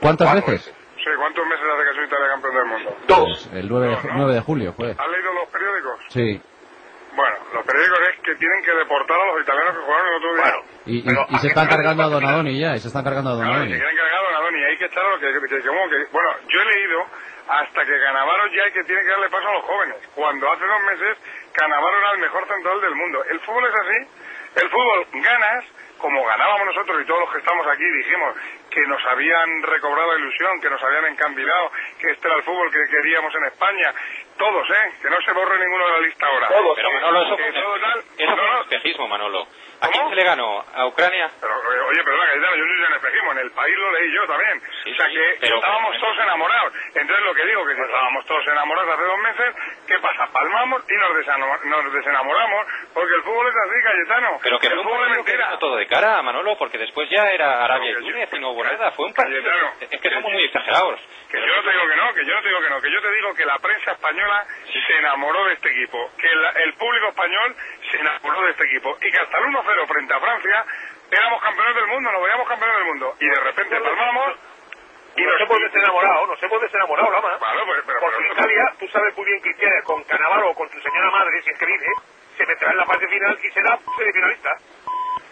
¿Cuántas veces? Sí, ¿cuántos meses hace que ha sido Italia campeón del mundo? Pues el 9 de, No, no. 9 de julio fue. ¿Has leído los periódicos? Sí. Bueno, los periódicos es que tienen que deportar a los italianos que jugaron el otro día. Bueno, Y, y- Pero, y se ¿a están cargando a Donadoni ya, y se están cargando a Claro, Donadoni. se quieren cargar a Donadoni, hay que echar a lo que, que, que- como que- bueno, yo he leído hasta que Canavaro ya hay que tiene que darle paso a los jóvenes, cuando hace dos meses Canavaro era el mejor central del mundo. El fútbol es así, el fútbol ganas, como ganábamos nosotros y todos los que estamos aquí dijimos que nos habían recobrado la ilusión, que nos habían encambidado, que este era el fútbol que queríamos en España, todos, ¿eh? Que no se borre ninguno de la lista ahora. Todos, Pero Manolo, eso, Que fue- todo tal- eso no, fue un espejismo, Manolo. ¿A quién se le ganó? ¿A Ucrania? Pero, oye, perdona, Cayetano, yo no en espejismo, en el país lo leí yo también. Sí, o sea sí, que pero- estábamos todos enamorados. Entonces lo que digo, que si estábamos todos enamorados hace dos meses, ¿qué pasa? Palmamos y nos, nos desenamoramos, porque el fútbol es así, Cayetano. Pero que el fue fútbol es que mentira. vino todo de cara, Manolo, porque después ya era Arabia y que Túnez y no hubo nada. Fue un partido... Cayetano, Es que somos muy exagerados. Que yo no te digo que no, que yo no te digo que no, que yo te digo que la prensa española se enamoró de este equipo, que el, el público español se enamoró de este equipo y que hasta el 1-0 frente a Francia éramos campeones del mundo, nos veíamos campeones del mundo y de repente palmamos Y nos hemos desenamorado, nos hemos desenamorado, Lama. Claro, pues, pero, Porque pero- Italia, tú sabes muy bien que Italia, con Canavaro o con tu señora madre, si es que vive, se meterá en la fase final y será semifinalista.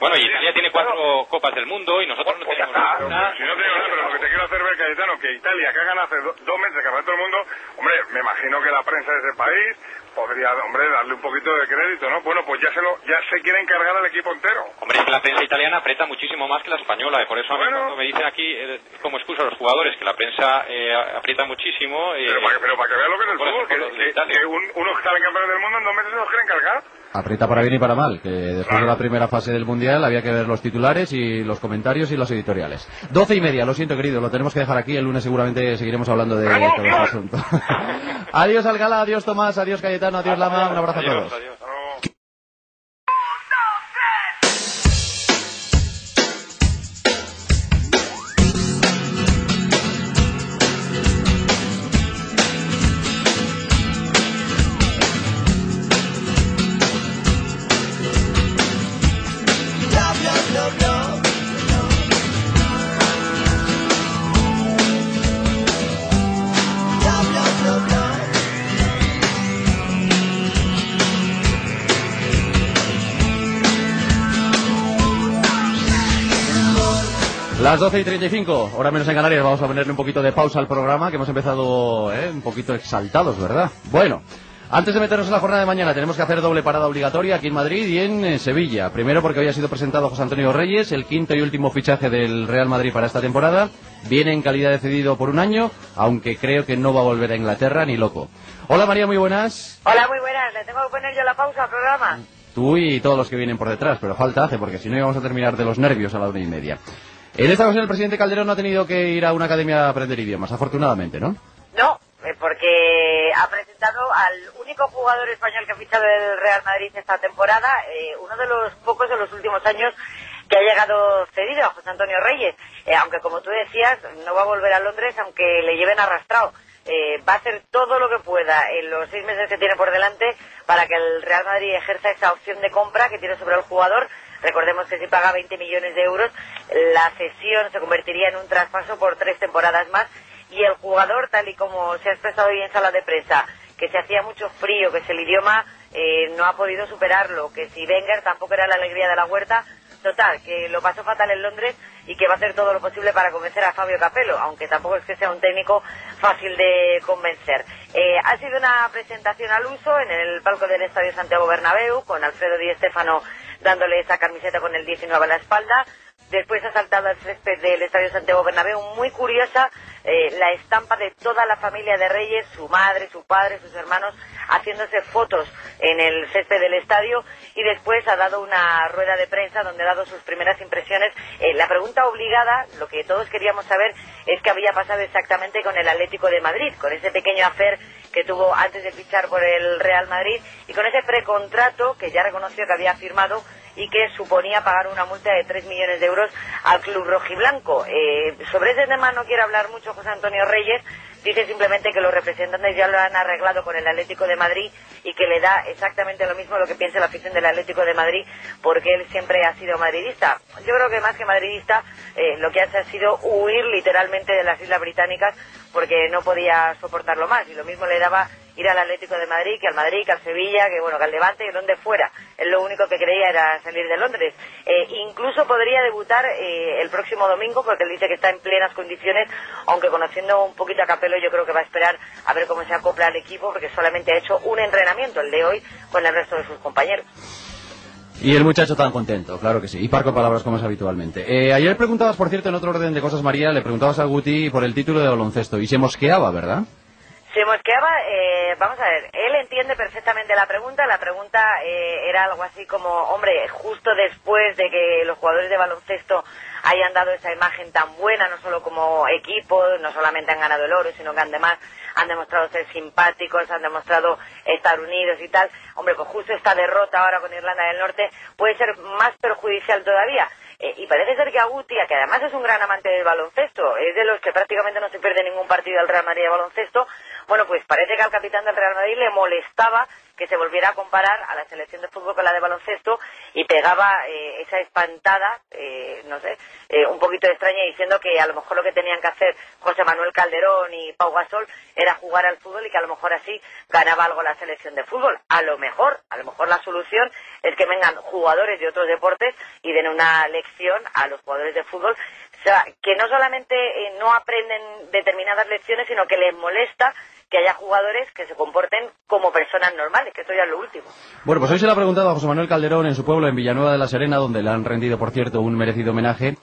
Bueno, y Italia tiene cuatro Copas del Mundo y nosotros no Pues ya tenemos ninguna. Si no te digo nada, pero lo que te quiero hacer ver, Cayetano, que Italia, que ha ganado hace do- dos meses el Campeonato del Mundo, hombre, me imagino que la prensa de ese país podría, hombre, darle un poquito de crédito, ¿no? Bueno, pues ya se lo, ya se quiere encargar al equipo entero. Hombre, es que la prensa italiana aprieta muchísimo más que la española, y por eso a mí Bueno. cuando me dicen aquí, eh, como excusa a los jugadores, que la prensa eh, aprieta muchísimo... eh, Pero para que, pero para que vean lo que es el fútbol, que, de que, Italia. que un, unos que salen campeones del mundo en dos meses se los quieren cargar. Aprieta para bien y para mal, que después de la primera fase del Mundial había que ver los titulares y los comentarios y los editoriales. Doce y media, lo siento querido, lo tenemos que dejar aquí, el lunes seguramente seguiremos hablando de todo este asunto. adiós Alcalá, adiós Tomás, adiós Cayetano, adiós Lama, un abrazo a todos. adiós. Las 12 y 35, hora menos en Canarias, vamos a ponerle un poquito de pausa al programa, que hemos empezado eh, un poquito exaltados, ¿verdad? Bueno, antes de meternos en la jornada de mañana, tenemos que hacer doble parada obligatoria aquí en Madrid y en eh, Sevilla. Primero porque hoy ha sido presentado José Antonio Reyes, el quinto y último fichaje del Real Madrid para esta temporada. Viene en calidad de cedido por un año, aunque creo que no va a volver a Inglaterra ni loco. Hola María, muy buenas. Hola, muy buenas. ¿Le tengo que poner yo la pausa al programa? Tú y todos los que vienen por detrás, pero falta hace, porque si no íbamos a terminar de los nervios a la una y media. En esta ocasión el presidente Calderón no ha tenido que ir a una academia a aprender idiomas, afortunadamente, ¿no? No, eh, porque ha presentado al único jugador español que ha fichado el Real Madrid esta temporada, eh, uno de los pocos de los últimos años que ha llegado cedido a José Antonio Reyes. Eh, aunque como tú decías, no va a volver a Londres aunque le lleven arrastrado. Eh, va a hacer todo lo que pueda en los seis meses que tiene por delante para que el Real Madrid ejerza esa opción de compra que tiene sobre el jugador. Recordemos que si paga 20 millones de euros, la cesión se convertiría en un traspaso por tres temporadas más y el jugador, tal y como se ha expresado hoy en sala de prensa, que se hacía mucho frío, que si el idioma eh, no ha podido superarlo, que si Wenger tampoco era la alegría de la huerta, total, que lo pasó fatal en Londres y que va a hacer todo lo posible para convencer a Fabio Capello, aunque tampoco es que sea un técnico fácil de convencer. Eh, ha sido una presentación al uso en el palco del Estadio Santiago Bernabéu, con Alfredo Di Stéfano dándole esa camiseta con el 19 a la espalda. Después ha saltado al césped del Estadio Santiago Bernabéu, muy curiosa, eh, la estampa de toda la familia de Reyes, su madre, su padre, sus hermanos, haciéndose fotos en el césped del estadio y después ha dado una rueda de prensa donde ha dado sus primeras impresiones. Eh, la pregunta obligada, lo que todos queríamos saber, es qué había pasado exactamente con el Atlético de Madrid, con ese pequeño afer que tuvo antes de fichar por el Real Madrid y con ese precontrato que ya reconoció que había firmado y que suponía pagar una multa de 3 millones de euros al club rojiblanco. Eh, sobre ese tema no quiere hablar mucho José Antonio Reyes, dice simplemente que los representantes ya lo han arreglado con el Atlético de Madrid y que le da exactamente lo mismo lo que piensa la afición del Atlético de Madrid porque él siempre ha sido madridista. Yo creo que más que madridista eh, lo que hace ha sido huir literalmente de las Islas Británicas porque no podía soportarlo más y lo mismo le daba ir al Atlético de Madrid, que al Madrid, que al Sevilla, que bueno, que al Levante, que donde fuera. Él lo único que quería era salir de Londres. Eh, incluso podría debutar eh, el próximo domingo, porque él dice que está en plenas condiciones, aunque conociendo un poquito a Capello yo creo que va a esperar a ver cómo se acopla al equipo, porque solamente ha hecho un entrenamiento, el de hoy, con el resto de sus compañeros. Y el muchacho tan contento, claro que sí. Y par con palabras como es habitualmente. Eh, ayer preguntabas, por cierto, en otro orden de cosas, María, le preguntabas a Guti por el título de baloncesto y se mosqueaba, ¿verdad? Se mosqueaba, eh, vamos a ver, él entiende perfectamente la pregunta. La pregunta eh, era algo así como, hombre, justo después de que los jugadores de baloncesto hayan dado esa imagen tan buena, no solo como equipo, no solamente han ganado el oro, sino que además han demostrado ser simpáticos, han demostrado estar unidos y tal. Hombre, pues justo esta derrota ahora con Irlanda del Norte puede ser más perjudicial todavía. Eh, y parece ser que Agutia, que además es un gran amante del baloncesto, es de los que prácticamente no se pierde ningún partido del Real Madrid de baloncesto, bueno, pues parece que al capitán del Real Madrid le molestaba que se volviera a comparar a la selección de fútbol con la de baloncesto y pegaba eh, esa espantada, eh, no sé, eh, un poquito extraña diciendo que a lo mejor lo que tenían que hacer José Manuel Calderón y Pau Gasol era jugar al fútbol y que a lo mejor así ganaba algo la selección de fútbol. A lo mejor, a lo mejor la solución es que vengan jugadores de otros deportes y den una lección a los jugadores de fútbol. O sea, que no solamente eh, no aprenden determinadas lecciones, sino que les molesta que haya jugadores que se comporten como personas normales, que esto ya es lo último. Bueno, pues hoy se le ha preguntado a José Manuel Calderón en su pueblo, en Villanueva de la Serena, donde le han rendido, por cierto, un merecido homenaje,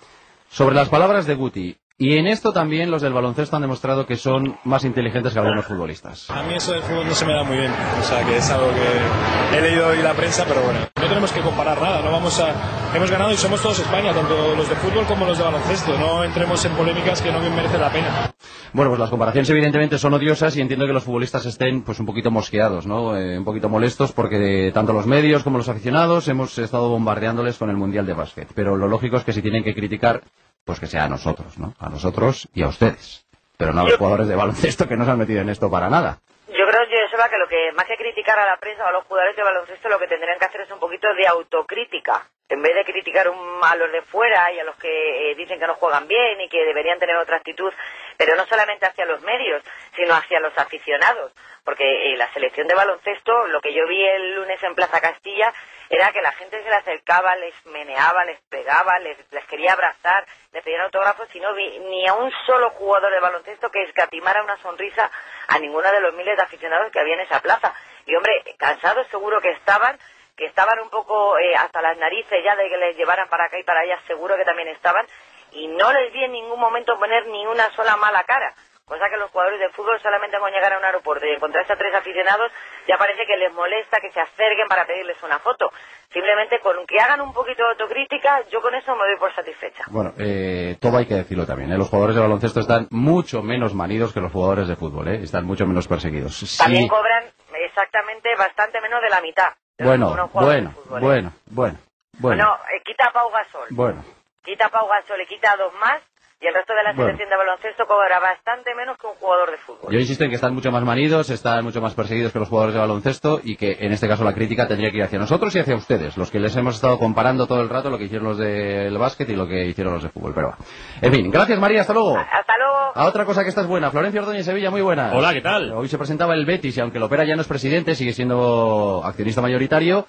sobre las palabras de Guti. Y en esto también los del baloncesto han demostrado que son más inteligentes que algunos futbolistas. A mí eso del fútbol no se me da muy bien, o sea que es algo que he leído hoy la prensa, pero bueno, no tenemos que comparar nada, no vamos a hemos ganado y somos todos España, tanto los de fútbol como los de baloncesto, no entremos en polémicas que no merecen la pena. Bueno, pues las comparaciones evidentemente son odiosas y entiendo que los futbolistas estén pues un poquito mosqueados, ¿no? Eh, un poquito molestos porque tanto los medios como los aficionados hemos estado bombardeándoles con el Mundial de Básquet, pero lo lógico es que si tienen que criticar pues que sea a nosotros, ¿no? A nosotros y a ustedes. Pero no a los jugadores de baloncesto que no se han metido en esto para nada. Yo creo, Joseba, que lo que más que criticar a la prensa o a los jugadores de baloncesto, lo que tendrían que hacer es un poquito de autocrítica. En vez de criticar un, a los de fuera y a los que eh, dicen que no juegan bien y que deberían tener otra actitud, pero no solamente hacia los medios, sino hacia los aficionados. Porque eh, la selección de baloncesto, lo que yo vi el lunes en Plaza Castilla, era que la gente se le acercaba, les meneaba, les pegaba, les, les quería abrazar, pedían autógrafos y no vi ni a un solo jugador de baloncesto que escatimara una sonrisa a ninguno de los miles de aficionados que había en esa plaza. Y hombre, cansados seguro que estaban, que estaban un poco eh, hasta las narices ya de que les llevaran para acá y para allá, seguro que también estaban, y no les vi en ningún momento poner ni una sola mala cara. Cosa que los jugadores de fútbol solamente con llegar a un aeropuerto y encontrarse a tres aficionados ya parece que les molesta que se acerquen para pedirles una foto. Simplemente con que hagan un poquito de autocrítica, yo con eso me doy por satisfecha. Bueno, eh, todo hay que decirlo también. ¿eh? Los jugadores de baloncesto están mucho menos manidos que los jugadores de fútbol. ¿eh? Están mucho menos perseguidos. Sí. También cobran exactamente bastante menos de la mitad. de los Bueno, bueno, fútbol, ¿eh? bueno, bueno, bueno, Bueno, eh, quita a Pau Gasol. bueno. Quita a Pau Gasol y quita a dos más. Y el resto de la Bueno. selección de baloncesto cobra bastante menos que un jugador de fútbol. Yo insisto en que están mucho más manidos, están mucho más perseguidos que los jugadores de baloncesto y que en este caso la crítica tendría que ir hacia nosotros y hacia ustedes, los que les hemos estado comparando todo el rato lo que hicieron los del básquet y lo que hicieron los de fútbol. Pero va. En fin, gracias María, hasta luego. Hasta luego. A otra cosa que esta es buena, Florencia Ordóñez Sevilla, muy buena. Hola, ¿qué tal? Hoy se presentaba el Betis y aunque Lopera ya no es presidente, sigue siendo accionista mayoritario,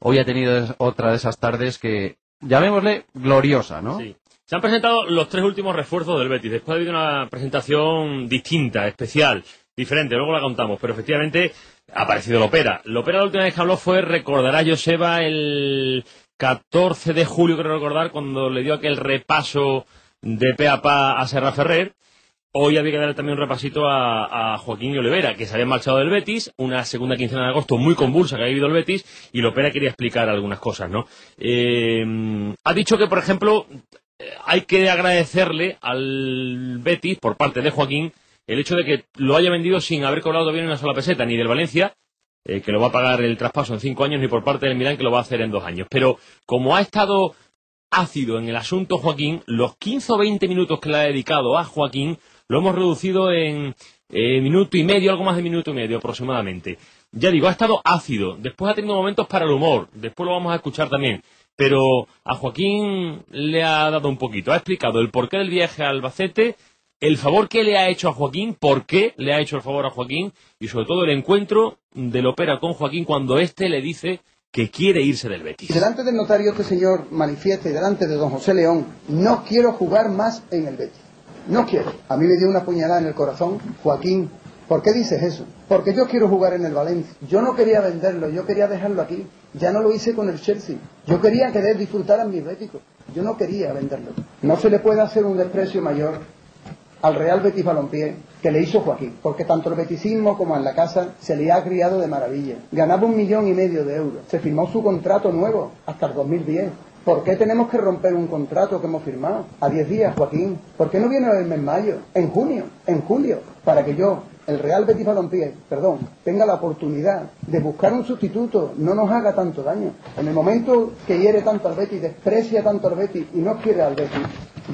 hoy ha tenido otra de esas tardes que, llamémosle, gloriosa, ¿no? Sí. Se han presentado los tres últimos refuerzos del Betis. Después ha habido una presentación distinta, especial, diferente. Luego la contamos. Pero efectivamente ha aparecido Lopera. Lopera la última vez que habló fue, recordará Joseba, el 14 de julio, creo recordar, cuando le dio aquel repaso de pe a pa a Serra Ferrer. Hoy había que darle también un repasito a, a Joaquín y Olivera, que se habían marchado del Betis, una segunda quincena de agosto muy convulsa que ha vivido el Betis, y Lopera quería explicar algunas cosas, ¿no? Eh, ha dicho que, por ejemplo, hay que agradecerle al Betis, por parte de Joaquín, el hecho de que lo haya vendido sin haber cobrado todavía una sola peseta, ni del Valencia, eh, que lo va a pagar el traspaso en cinco años, ni por parte del Milán, que lo va a hacer en dos años. Pero como ha estado ácido en el asunto Joaquín, los 15 o 20 minutos que le ha dedicado a Joaquín lo hemos reducido en eh, minuto y medio, algo más de minuto y medio aproximadamente. Ya digo, ha estado ácido, después ha tenido momentos para el humor, después lo vamos a escuchar también. Pero a Joaquín le ha dado un poquito, ha explicado el porqué del viaje a Albacete, el favor que le ha hecho a Joaquín, por qué le ha hecho el favor a Joaquín y sobre todo el encuentro del Opera con Joaquín cuando éste le dice que quiere irse del Betis. Delante del notario este señor manifiesta y delante de don José León, no quiero jugar más en el Betis. No quiero. A mí me dio una puñalada en el corazón, Joaquín. ¿Por qué dices eso? Porque yo quiero jugar en el Valencia. Yo no quería venderlo, yo quería dejarlo aquí. Ya no lo hice con el Chelsea. Yo quería que él disfrutara mis béticos. Yo no quería venderlo. No se le puede hacer un desprecio mayor al Real Betis Balompié que le hizo Joaquín, porque tanto el beticismo como en la casa se le ha criado de maravilla. Ganaba un millón y medio de euros. Se firmó su contrato nuevo hasta el 2010. ¿Por qué tenemos que romper un contrato que hemos firmado? A 10 días, Joaquín. ¿Por qué no viene verme en mayo, en junio, en julio? Para que yo, el Real Betis Balompié, perdón, tenga la oportunidad de buscar un sustituto, no nos haga tanto daño. En el momento que hiere tanto al Betis, desprecia tanto al Betis y no quiere al Betis,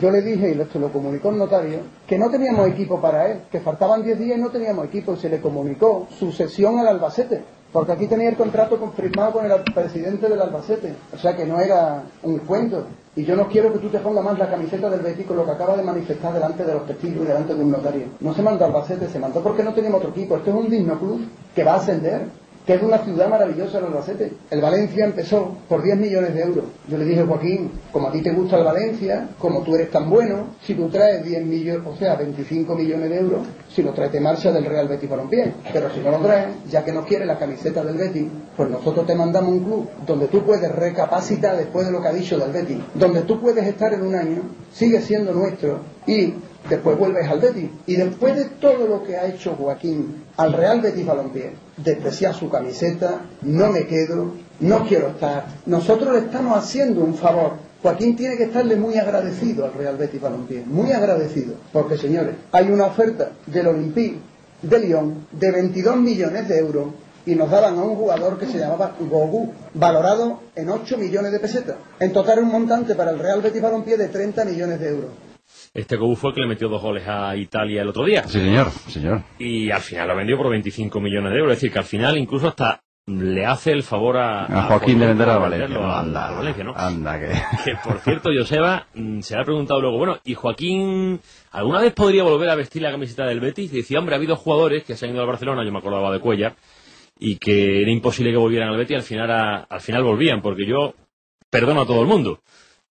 yo le dije, y esto lo comunicó el notario, que no teníamos equipo para él, que faltaban 10 días y no teníamos equipo, y se le comunicó su cesión al Albacete, porque aquí tenía el contrato confirmado con el presidente del Albacete, o sea que no era un cuento. Y yo no quiero que tú te pongas más la camiseta del Betis con lo que acaba de manifestar delante de los testigos y delante de un notario. No se mandó al Albacete, se mandó porque no teníamos otro equipo. Esto es un digno club. que va a ascender, que es una ciudad maravillosa el Albacete. El Valencia empezó por 10 millones de euros. Yo le dije, Joaquín, como a ti te gusta el Valencia, como tú eres tan bueno, si tú traes 10 millones, o sea, 25 millones de euros, si lo traes te marcha del Real Betis Balompié. Pero si no lo traes, ya que no quieres la camiseta del Betis, pues nosotros te mandamos un club donde tú puedes recapacitar después de lo que ha dicho del Betis, donde tú puedes estar en un año, sigue siendo nuestro y después vuelves al Betis. Y después de todo lo que ha hecho Joaquín al Real Betis Balompié, despreciar su camiseta, no me quedo, no quiero estar. Nosotros le estamos haciendo un favor. Joaquín tiene que estarle muy agradecido al Real Betis Balompié, muy agradecido, porque señores, hay una oferta del Olympique de Lyon de 22 millones de euros y nos daban a un jugador que se llamaba Gogu, valorado en 8 millones de pesetas. En total un montante para el Real Betis Balompié de 30 millones de euros. Este Gobu fue el que le metió dos goles a Italia el otro día. Sí, señor, señor. Y al final lo vendió por 25 millones de euros. Es decir, que al final incluso hasta le hace el favor a, A Joaquín de vender a Valencia. No, anda, al Valencia, ¿no? anda, que... Que por cierto, Joseba mm, se le ha preguntado luego, bueno, ¿y Joaquín alguna vez podría volver a vestir la camiseta del Betis? Y decía, hombre, ha habido jugadores que se han ido al Barcelona, yo me acordaba de Cuellar, y que era imposible que volvieran al Betis, al final, a- al final volvían, porque yo perdono a todo el mundo.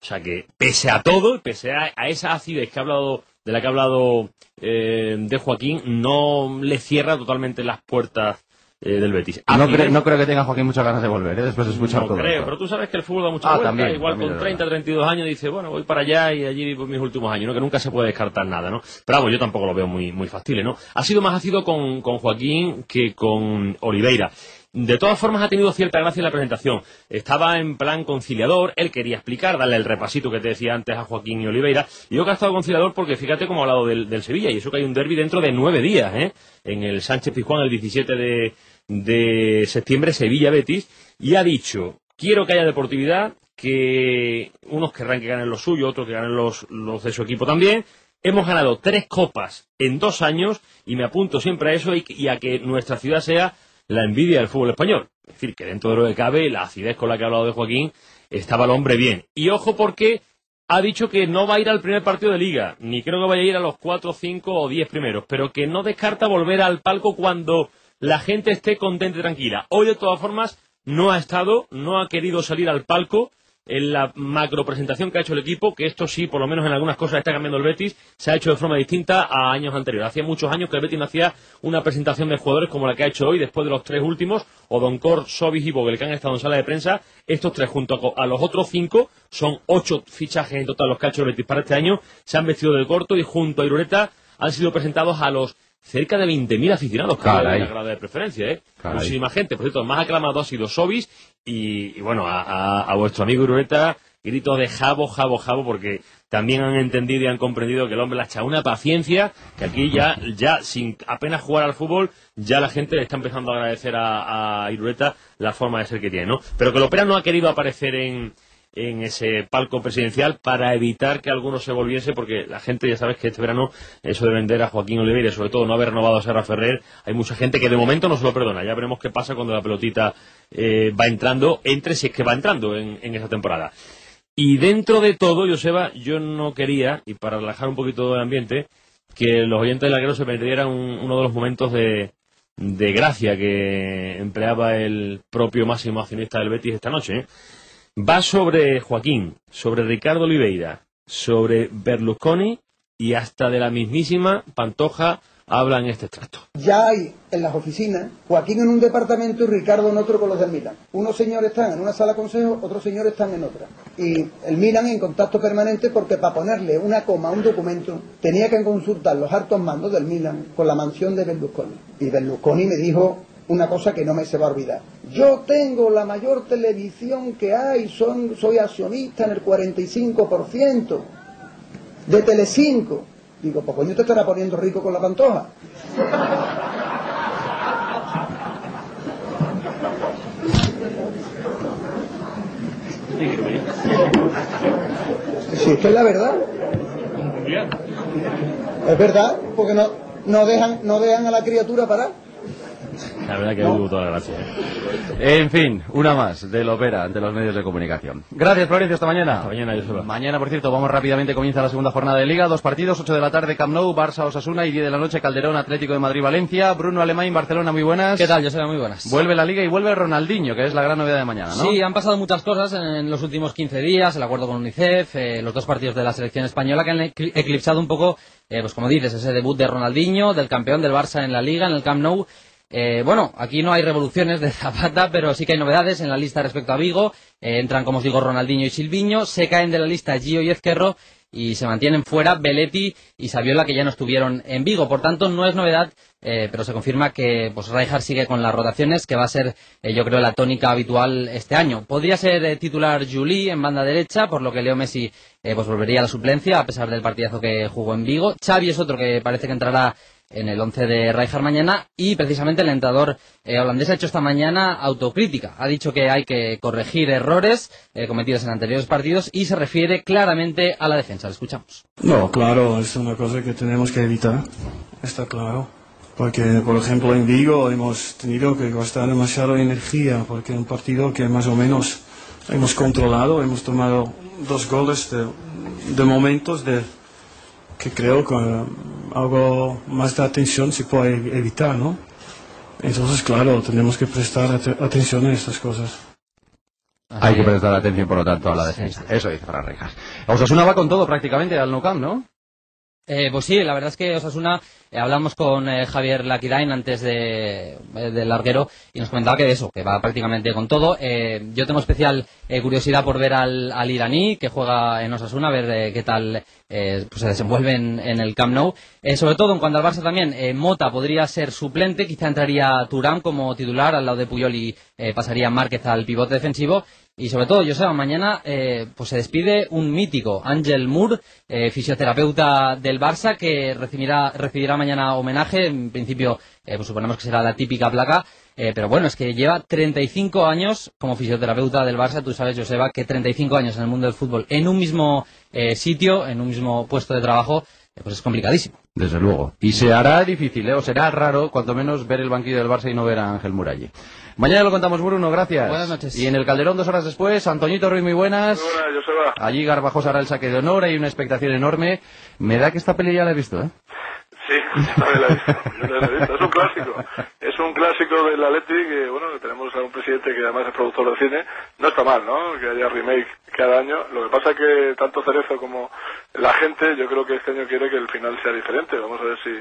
O sea que, pese a todo, y pese a, a esa acidez que ha hablado, de la que ha hablado eh, de Joaquín, no le cierra totalmente las puertas eh, del Betis. No, Acidez- cre- no creo que tenga Joaquín muchas ganas de volver, ¿eh? después de escuchar no todo creo, esto. pero tú sabes que el fútbol da mucha Ah, vuelta. también, Igual también, con es 30, 32 años dice, bueno, voy para allá y allí vivo mis últimos años, ¿no? Que nunca se puede descartar nada, ¿no? Pero vamos, yo tampoco lo veo muy, muy factible, ¿no? Ha sido más ácido con, con Joaquín que con Oliveira. De todas formas, ha tenido cierta gracia en la presentación. Estaba en plan conciliador, él quería explicar, darle el repasito que te decía antes a Joaquín y Oliveira. Y yo que ha estado conciliador porque fíjate cómo ha hablado del, Sevilla, y eso que hay un derby dentro de nueve días, ¿eh? En el Sánchez Pizjuán, el 17 de, septiembre, Sevilla-Betis, y ha dicho, quiero que haya deportividad, que unos querrán que ganen lo suyo, otros que ganen los, los de su equipo también. Hemos ganado tres copas en dos años y me apunto siempre a eso y a que nuestra ciudad sea la envidia del fútbol español. Es decir, que dentro de lo que cabe, la acidez con la que ha hablado de Joaquín, estaba el hombre bien. Y ojo porque ha dicho que no va a ir al primer partido de liga, ni creo que vaya a ir a los cuatro, cinco o diez primeros, pero que no descarta volver al palco cuando la gente esté contenta y tranquila. Hoy, de todas formas, no ha estado, no ha querido salir al palco en la macro presentación que ha hecho el equipo, que esto sí, por lo menos en algunas cosas está cambiando el Betis, se ha hecho de forma distinta a años anteriores. Hacía muchos años que el Betis no hacía una presentación de jugadores como la que ha hecho hoy, después de los tres últimos, Odoncor, Sobis y Vogel, que han estado en sala de prensa. Estos tres, junto a los otros cinco, son ocho fichajes en total los que ha hecho el Betis para este año, se han vestido de corto y junto a Irureta han sido presentados a los cerca de 20.000 aficionados que la grada de preferencia, ¿eh? Caray. Muchísima gente. Por cierto, más aclamado ha sido Sobis y, y bueno, a, a- a vuestro amigo Irureta, gritos de jabo, jabo, jabo, porque también han entendido y han comprendido que el hombre le ha echado una paciencia que aquí ya, ya sin apenas jugar al fútbol, ya la gente le está empezando a agradecer a, a Irureta la forma de ser que tiene, ¿no? Pero que el Opera no ha querido aparecer en, en ese palco presidencial para evitar que alguno se volviese, porque la gente, ya sabes que este verano, eso de vender a Joaquín Oliveira sobre todo no haber renovado a Serra Ferrer, hay mucha gente que de momento no se lo perdona. Ya veremos qué pasa cuando la pelotita eh, va entrando, entre si es que va entrando en, en esa temporada. Y dentro de todo, Joseba, yo no quería, y para relajar un poquito el ambiente, que los oyentes del Laguero se perdieran un- uno de los momentos de, de gracia que empleaba el propio máximo accionista del Betis esta noche. Va sobre Joaquín, sobre Ricardo Oliveira, sobre Berlusconi y hasta de la mismísima Pantoja habla en este extracto. Ya hay en las oficinas Joaquín en un departamento y Ricardo en otro con los del Milan. Unos señores están en una sala de consejo, otros señores están en otra. Y el Milan en contacto permanente porque para ponerle una coma a un documento tenía que consultar los altos mandos del Milan con la mansión de Berlusconi. Y Berlusconi me dijo una cosa que no me se va a olvidar. Yo tengo la mayor televisión que hay, son, soy accionista en el 45% de Telecinco. Digo, pues coño te estará poniendo rico con la pantoja. Si es que es la verdad. Es verdad, porque no, no dejan, no dejan a la criatura parar. La verdad que hubo toda la gracia. ¿eh? En fin, una más de Lopera ante los medios de comunicación. Gracias, Florencio, hasta mañana. Hasta mañana, Joseba. Mañana, por cierto, vamos rápidamente, comienza la segunda jornada de Liga. Dos partidos, 8 de la tarde Camp Nou, Barça Osasuna y 10 de la noche Calderón Atlético de Madrid Valencia. Bruno Alemán, Barcelona, muy buenas. ¿Qué tal, Joseba? Muy buenas. Vuelve la Liga y vuelve Ronaldinho, que es la gran novedad de mañana, ¿no? Sí, han pasado muchas cosas en los últimos 15 días, el acuerdo con UNICEF, eh, los dos partidos de la selección española que han ecl- eclipsado un poco, eh, pues como dices, ese debut de Ronaldinho, del campeón del Barça en la Liga, en el Camp Nou. Eh, bueno, aquí no hay revoluciones de Zapata, pero sí que hay novedades en la lista respecto a Vigo. Eh, entran, como os digo, Ronaldinho y Silviño. Se caen de la lista Gio y Ezquerro y se mantienen fuera Belletti y Saviola, que ya no estuvieron en Vigo. Por tanto, no es novedad, eh, pero se confirma que pues, sigue con las rotaciones, que va a ser, eh, yo creo, la tónica habitual este año. Podría ser eh, titular Juli en banda derecha, por lo que Leo Messi eh, pues volvería a la suplencia, a pesar del partidazo que jugó en Vigo. Xavi es otro que parece que entrará en el 11 de Rijkaard mañana y precisamente el entrenador eh, holandés ha hecho esta mañana autocrítica. Ha dicho que hay que corregir errores eh, cometidos en anteriores partidos y se refiere claramente a la defensa. Le escuchamos. No, claro, es una cosa que tenemos que evitar, está claro. Porque, por ejemplo, en Vigo hemos tenido que gastar demasiada energía, porque un partido que más o menos hemos controlado, hemos tomado dos goles de momentos de, que creo que algo más de atención se puede evitar, ¿no? Entonces, claro, tenemos que prestar ate- atención a estas cosas. Hay que prestar atención, por lo tanto, a la defensa. Eso dice Fran Rijas. Osasuna va con todo prácticamente al Nou Camp, ¿no? Eh, pues sí, la verdad es que Osasuna, eh, hablamos con eh, Javier Laquidain antes de, eh, del larguero y nos comentaba que eso, que va prácticamente con todo. Eh, yo tengo especial curiosidad por ver al, iraní que juega en Osasuna, a ver qué tal pues se desenvuelve en, en el Camp Nou. Sobre todo en cuanto al Barça también, Mota podría ser suplente, quizá entraría Turán como titular al lado de Puyol y pasaría Márquez al pivote defensivo. Y sobre todo, Joseba, mañana eh, pues se despide un mítico, Ángel Moore, eh, fisioterapeuta del Barça, que recibirá, recibirá mañana homenaje. En principio, eh, pues suponemos que será la típica placa. eh, pero bueno, es que lleva 35 años como fisioterapeuta del Barça. Tú sabes, Joseba, que 35 años en el mundo del fútbol en un mismo eh, sitio, en un mismo puesto de trabajo, pues es complicadísimo. Desde luego. Y se hará difícil, o será raro, cuanto menos, ver el banquillo del Barça y no ver a Ángel Muralli. Mañana lo contamos, Bruno, gracias. Buenas noches. Y en el Calderón, dos horas después, Antoñito Ruiz, muy buenas. Buenas, Joseba. Allí Garbajosa hará el saque de honor, hay una expectación enorme. Me da que esta pelea ya la he visto, ¿eh? Sí, también la he visto, la he visto. Es un clásico. Es un clásico del Atleti que, bueno, tenemos a un presidente que además es productor de cine. No está mal, ¿no? Que haya remake cada año. Lo que pasa es que tanto Cerezo como la gente, yo creo que este año quiere que el final sea diferente. Vamos a ver si,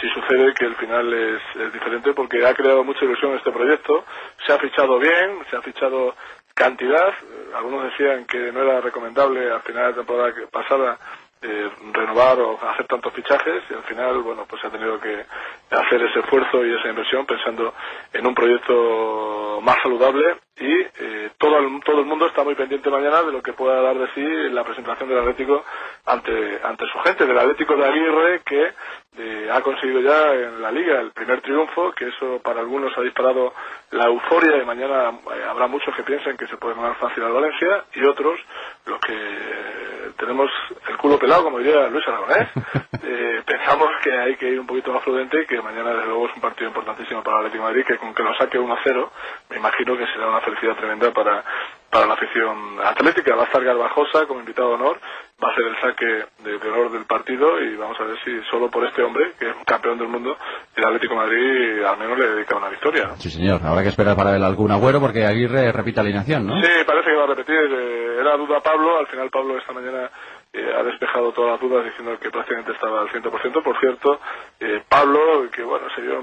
si sucede que el final es, es diferente porque ha creado mucha ilusión este proyecto. Se ha fichado bien, se ha fichado cantidad. Eh, Algunos decían que no era recomendable al final de la temporada pasada eh, renovar o hacer tantos fichajes y al final bueno pues se ha tenido que hacer ese esfuerzo y esa inversión pensando en un proyecto más saludable y eh, todo el, todo el mundo está muy pendiente mañana de lo que pueda dar de sí la presentación del Atlético ante ante su gente del Atlético de Aguirre que eh, ha conseguido ya en la liga el primer triunfo que eso para algunos ha disparado la euforia y mañana eh, habrá muchos que piensan que se puede ganar fácil al Valencia y otros los que tenemos el culo pelado como diría Luis Aragonés eh, pensamos que hay que ir un poquito más prudente y que mañana desde luego es un partido importantísimo para el Atlético de Madrid que con que lo saque 1-0 me imagino que será una felicidad tremenda para para la afición atlética va a estar Garbajosa como invitado de honor va a ser el saque de, de honor del partido y vamos a ver si solo por este hombre que es un campeón del mundo el Atlético de Madrid al menos le dedica una victoria ¿no? Sí, señor. Habrá que esperar para ver algún agüero porque Aguirre repite alineación, ¿no? Sí, parece que va a repetir. eh, era duda Pablo. Al final Pablo esta mañana eh, ha despejado todas las dudas diciendo que prácticamente estaba al 100%. Por cierto, eh, Pablo, que bueno, se eh,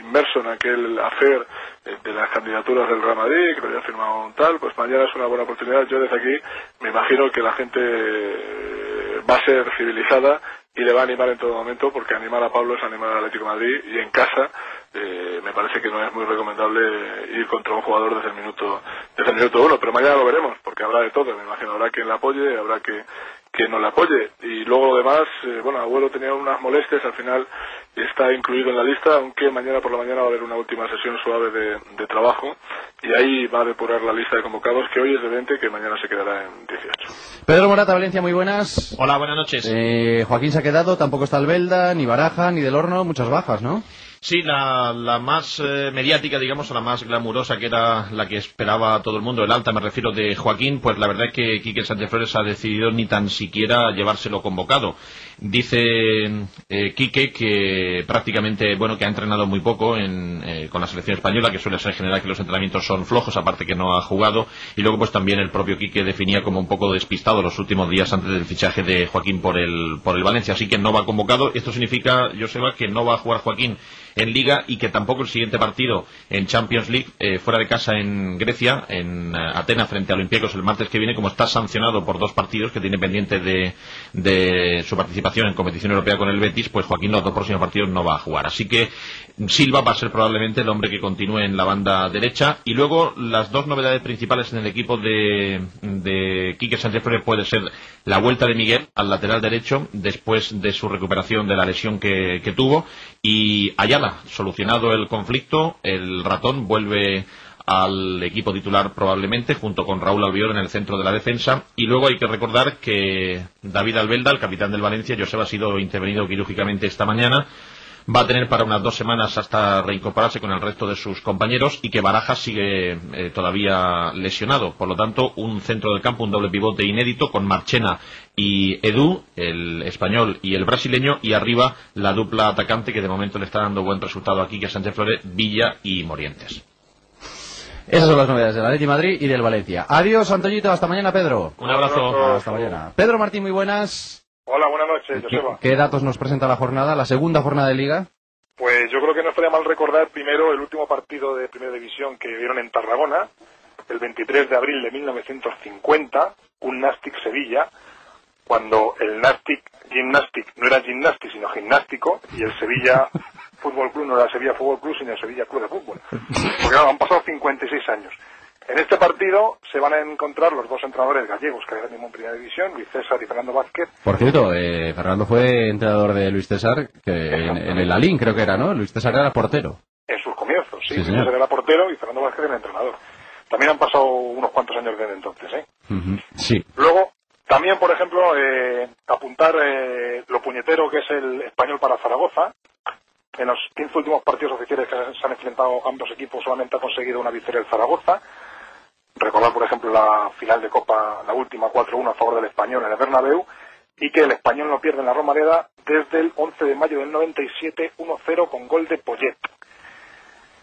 inmerso en aquel afer eh, de las candidaturas del Real Madrid, que lo había firmado un tal, pues mañana es una buena oportunidad. Yo desde aquí me imagino que la gente eh, va a ser civilizada y le va a animar en todo momento, porque animar a Pablo es animar al Atlético Madrid y en casa eh, me parece que no es muy recomendable ir contra un jugador desde el minuto desde el minuto uno, pero mañana lo veremos, porque habrá de todo, me imagino, habrá quien le apoye, habrá que quien no le apoye, y luego lo demás, eh, bueno, Abuelo tenía unas molestias, al final está incluido en la lista, aunque mañana por la mañana va a haber una última sesión suave de, de trabajo, y ahí va a depurar la lista de convocados, que hoy es de 20, que mañana se quedará en 18. Pedro Morata, Valencia, muy buenas. Hola, buenas noches. Eh, Joaquín se ha quedado, tampoco está Albelda, ni Baraja, ni Del Horno, muchas bajas, ¿no? Sí, la, la más eh, mediática, digamos, o la más glamurosa, que era la que esperaba todo el mundo, el alta, me refiero de Joaquín, pues la verdad es que Quique Sánchez Flores ha decidido ni tan siquiera llevárselo convocado. Dice eh, Quique que prácticamente, bueno, que ha entrenado muy poco en, eh, con la selección española, que suele ser en general que los entrenamientos son flojos, aparte que no ha jugado, y luego pues también el propio Quique definía como un poco despistado los últimos días antes del fichaje de Joaquín por el, por el Valencia, así que no va convocado. Esto significa, Joseba, que no va a jugar Joaquín en Liga y que tampoco el siguiente partido en Champions League, eh, fuera de casa en Grecia, en eh, Atenas frente a Olympiacos el martes que viene, como está sancionado por dos partidos que tiene pendiente de, de su participación en competición europea con el Betis, pues Joaquín los dos próximos partidos no va a jugar. Así que Silva va a ser probablemente el hombre que continúe en la banda derecha. Y luego las dos novedades principales en el equipo de, de Quique Sánchez Flores puede ser la vuelta de Miguel al lateral derecho después de su recuperación de la lesión que, que tuvo y Ayala, solucionado el conflicto, el ratón vuelve al equipo titular probablemente, junto con Raúl Albiol en el centro de la defensa. Y luego hay que recordar que David Albelda, el capitán del Valencia, Joseba ha sido intervenido quirúrgicamente esta mañana, va a tener para unas dos semanas hasta reincorporarse con el resto de sus compañeros y que Barajas sigue eh, todavía lesionado. Por lo tanto, un centro del campo, un doble pivote inédito con Marchena y Edu, el español y el brasileño, y arriba la dupla atacante que de momento le está dando buen resultado aquí, que es Sánchez Flores, Villa y Morientes. Esas son las novedades del Atleti Madrid y del Valencia. Adiós, Antoñito. Hasta mañana, Pedro. Un abrazo. Hasta mañana. Pedro Martín, muy buenas. Hola, buenas noches, ¿Qué, Joseba. qué datos nos presenta la jornada, la segunda jornada de Liga? Pues yo creo que no estaría mal recordar primero el último partido de Primera División que vieron en Tarragona, el 23 de abril de 1950, un Nastic Sevilla, cuando el Nastic Gymnastic no era gimnastic sino gimnástico y el Sevilla Fútbol Club no era Sevilla Fútbol Club sino el Sevilla Club de Fútbol. Porque han pasado 56 años. En este partido se van a encontrar los dos entrenadores gallegos que ahora mismo en Primera División, Luis César y Fernando Vázquez, Por cierto, eh, Fernando fue entrenador de Luis César, que en, en el Alín creo que era, ¿no? Luis César era portero. en sus comienzos. Sí, Sí, Luis señor. César era portero y Fernando Vázquez era entrenador. También han pasado unos cuantos años desde entonces. ¿eh? Sí. Luego, también, por ejemplo, eh, apuntar eh, lo puñetero que es el español para Zaragoza. En los 15 últimos partidos oficiales que se han enfrentado ambos equipos solamente ha conseguido una victoria el Zaragoza. Recordar, por ejemplo, la final de Copa, la última 4-1 a favor del español en el Bernabéu y que el español no pierde en la Romareda desde el 11 de mayo del 97 1-0 con gol de Poyet.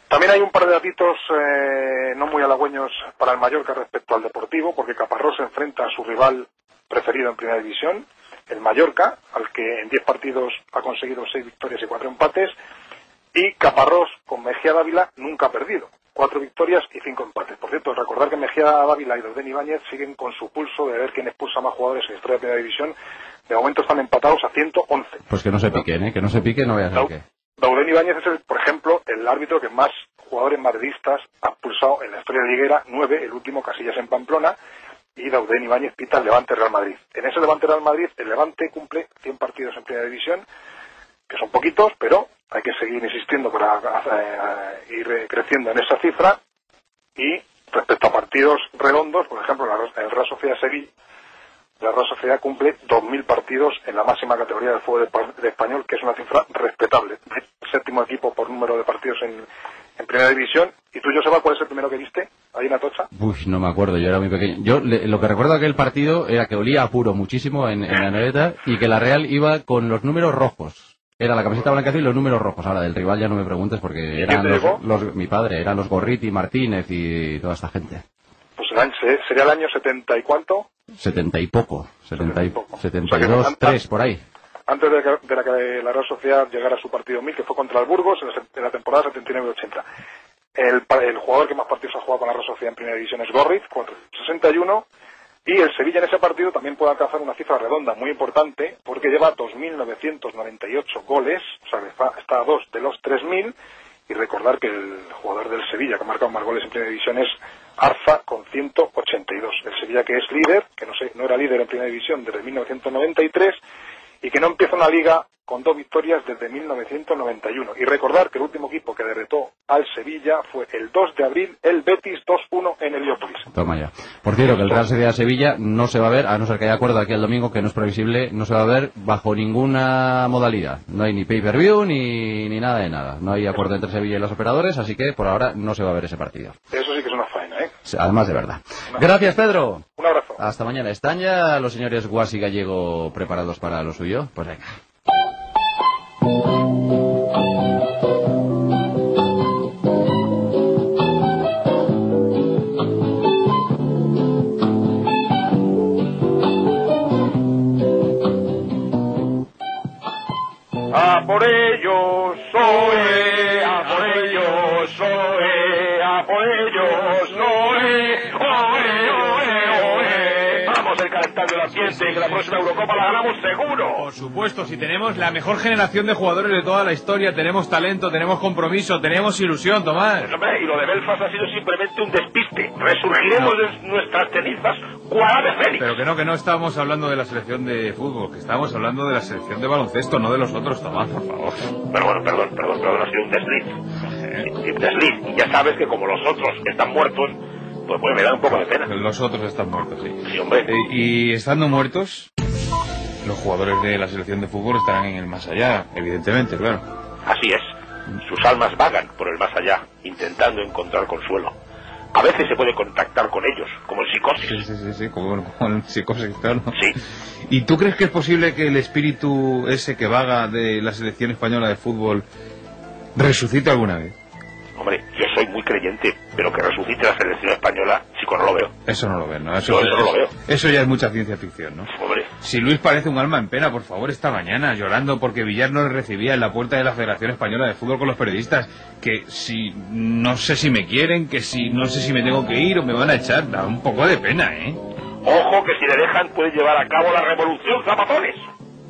También hay un par de datitos eh, no muy halagüeños para el Mallorca respecto al Deportivo, porque Caparrós se enfrenta a su rival preferido en Primera División, el Mallorca, al que en 10 partidos ha conseguido 6 victorias y 4 empates, y Caparrós con Mejía Dávila nunca ha perdido, 4 victorias y 5 empates. Por cierto, recordar que Mejía Dávila y Dauden Ibáñez siguen con su pulso de ver quién expulsa más jugadores en la historia de Primera División. De momento están empatados a 111. Pues que no se piquen, ¿eh? Que no se piquen, no voy a hacer. Dauden Ibáñez es, el, por ejemplo, el árbitro que más jugadores madridistas ha expulsado en la historia de Liguera, nueve, el último Casillas en Pamplona, y Dauden Ibáñez pita el Levante Real Madrid. En ese Levante Real Madrid, el Levante cumple 100 partidos en Primera División, que son poquitos, pero hay que seguir insistiendo para eh, ir creciendo en esa cifra. Y respecto a partidos redondos, por ejemplo, la- el Real Sociedad Sevilla, la Real Sociedad cumple 2.000 partidos en la máxima categoría del fútbol de, pa- de español, que es una cifra respetable. Séptimo equipo por número de partidos en, en Primera División. ¿Y tú, Joseba, cuál es el primero que viste? Ahí en Atocha. Uy, no me acuerdo, yo era muy pequeño. Yo le- lo que recuerdo de aquel partido era que olía a puro muchísimo en, en la neveta y que la Real iba con los números rojos. Era la camiseta blanca y los números rojos. Ahora, del rival ya no me preguntes porque eran los, mi padre, eran los Gorriti, Martínez y toda esta gente. Pues se- sería el año 70 y cuánto, Setenta y poco, setenta y, setenta O sea y que dos, anta- tres, por ahí. Antes de que, de la que la Real Sociedad llegara a su partido 1000, que fue contra el Burgos en se- en la temporada 79-80. El, el jugador que más partidos ha jugado con la Real Sociedad en Primera División es Gorriz, 461, y el Sevilla en ese partido también puede alcanzar una cifra redonda muy importante, porque lleva 2.998 goles, o sea, está a dos de los 3.000, y recordar que el jugador del Sevilla que ha marcado más goles en Primera División es Arza con 182. El Sevilla que es líder, que no, sé, no era líder en Primera División desde 1993 y que no empieza una liga con dos victorias desde 1991. Y recordar que el último equipo que derrotó al Sevilla fue el 2 de abril, el Betis 2-1 en Heliópolis. Toma ya. Por cierto, que el Real Sociedad-Sevilla no se va a ver, a no ser que haya acuerdo aquí el domingo, que no es previsible, no se va a ver bajo ninguna modalidad. No hay ni pay-per-view ni, ni nada de nada. No hay acuerdo entre Sevilla y los operadores, así que por ahora no se va a ver ese partido. Eso sí que es una faena, ¿eh? Además de verdad. Gracias, Pedro. Un abrazo. Hasta mañana. ¿Están ya los señores Guas y Gallego preparados para lo suyo? Pues venga. A por ellos, soy, a por ellos, soy, a por ellos, Vamos a calentar el ambiente, que la próxima Eurocopa la ganamos seguro. Por supuesto, si tenemos la mejor generación de jugadores de toda la historia, tenemos talento, tenemos compromiso, tenemos ilusión, Tomás. Pues, hombre, y lo de Belfast ha sido simplemente un despiste. Resurgiremos de nuestras cenizas. Pero que no, que no estamos hablando de la selección de fútbol, que estamos hablando de la selección de baloncesto, no de los otros, Tomás, por favor. Pero bueno, perdón, perdón, perdón, ha sido un desliz. Sí, Un desliz. Y ya sabes que como los otros están muertos, pues, pues me da un poco de pena. Los otros están muertos, sí. Sí, hombre. Eh, y estando muertos, los jugadores de la selección de fútbol estarán en el más allá, evidentemente, claro. Así es. Sus almas vagan por el más allá, intentando encontrar consuelo. A veces se puede contactar con ellos, como en psicosis. Sí, sí, sí, sí, como, como en psicosis, claro. Sí. ¿Y tú crees que es posible que el espíritu ese que vaga de la selección española de fútbol resucite alguna vez? Hombre, yo soy muy creyente, pero que resucite la selección española, chico, no lo veo. Eso no lo ves, ¿no? Yo eso no lo veo. eso ya es mucha ciencia ficción, ¿no? Hombre, Si Luis parece un alma en pena, por favor, esta mañana, llorando porque Villar no le recibía en la puerta de la Federación Española de Fútbol con los periodistas, que si no sé si me quieren, que si no sé si me tengo que ir o me van a echar, da un poco de pena, ¿eh? ojo que si le dejan puede llevar a cabo la revolución Zapatones.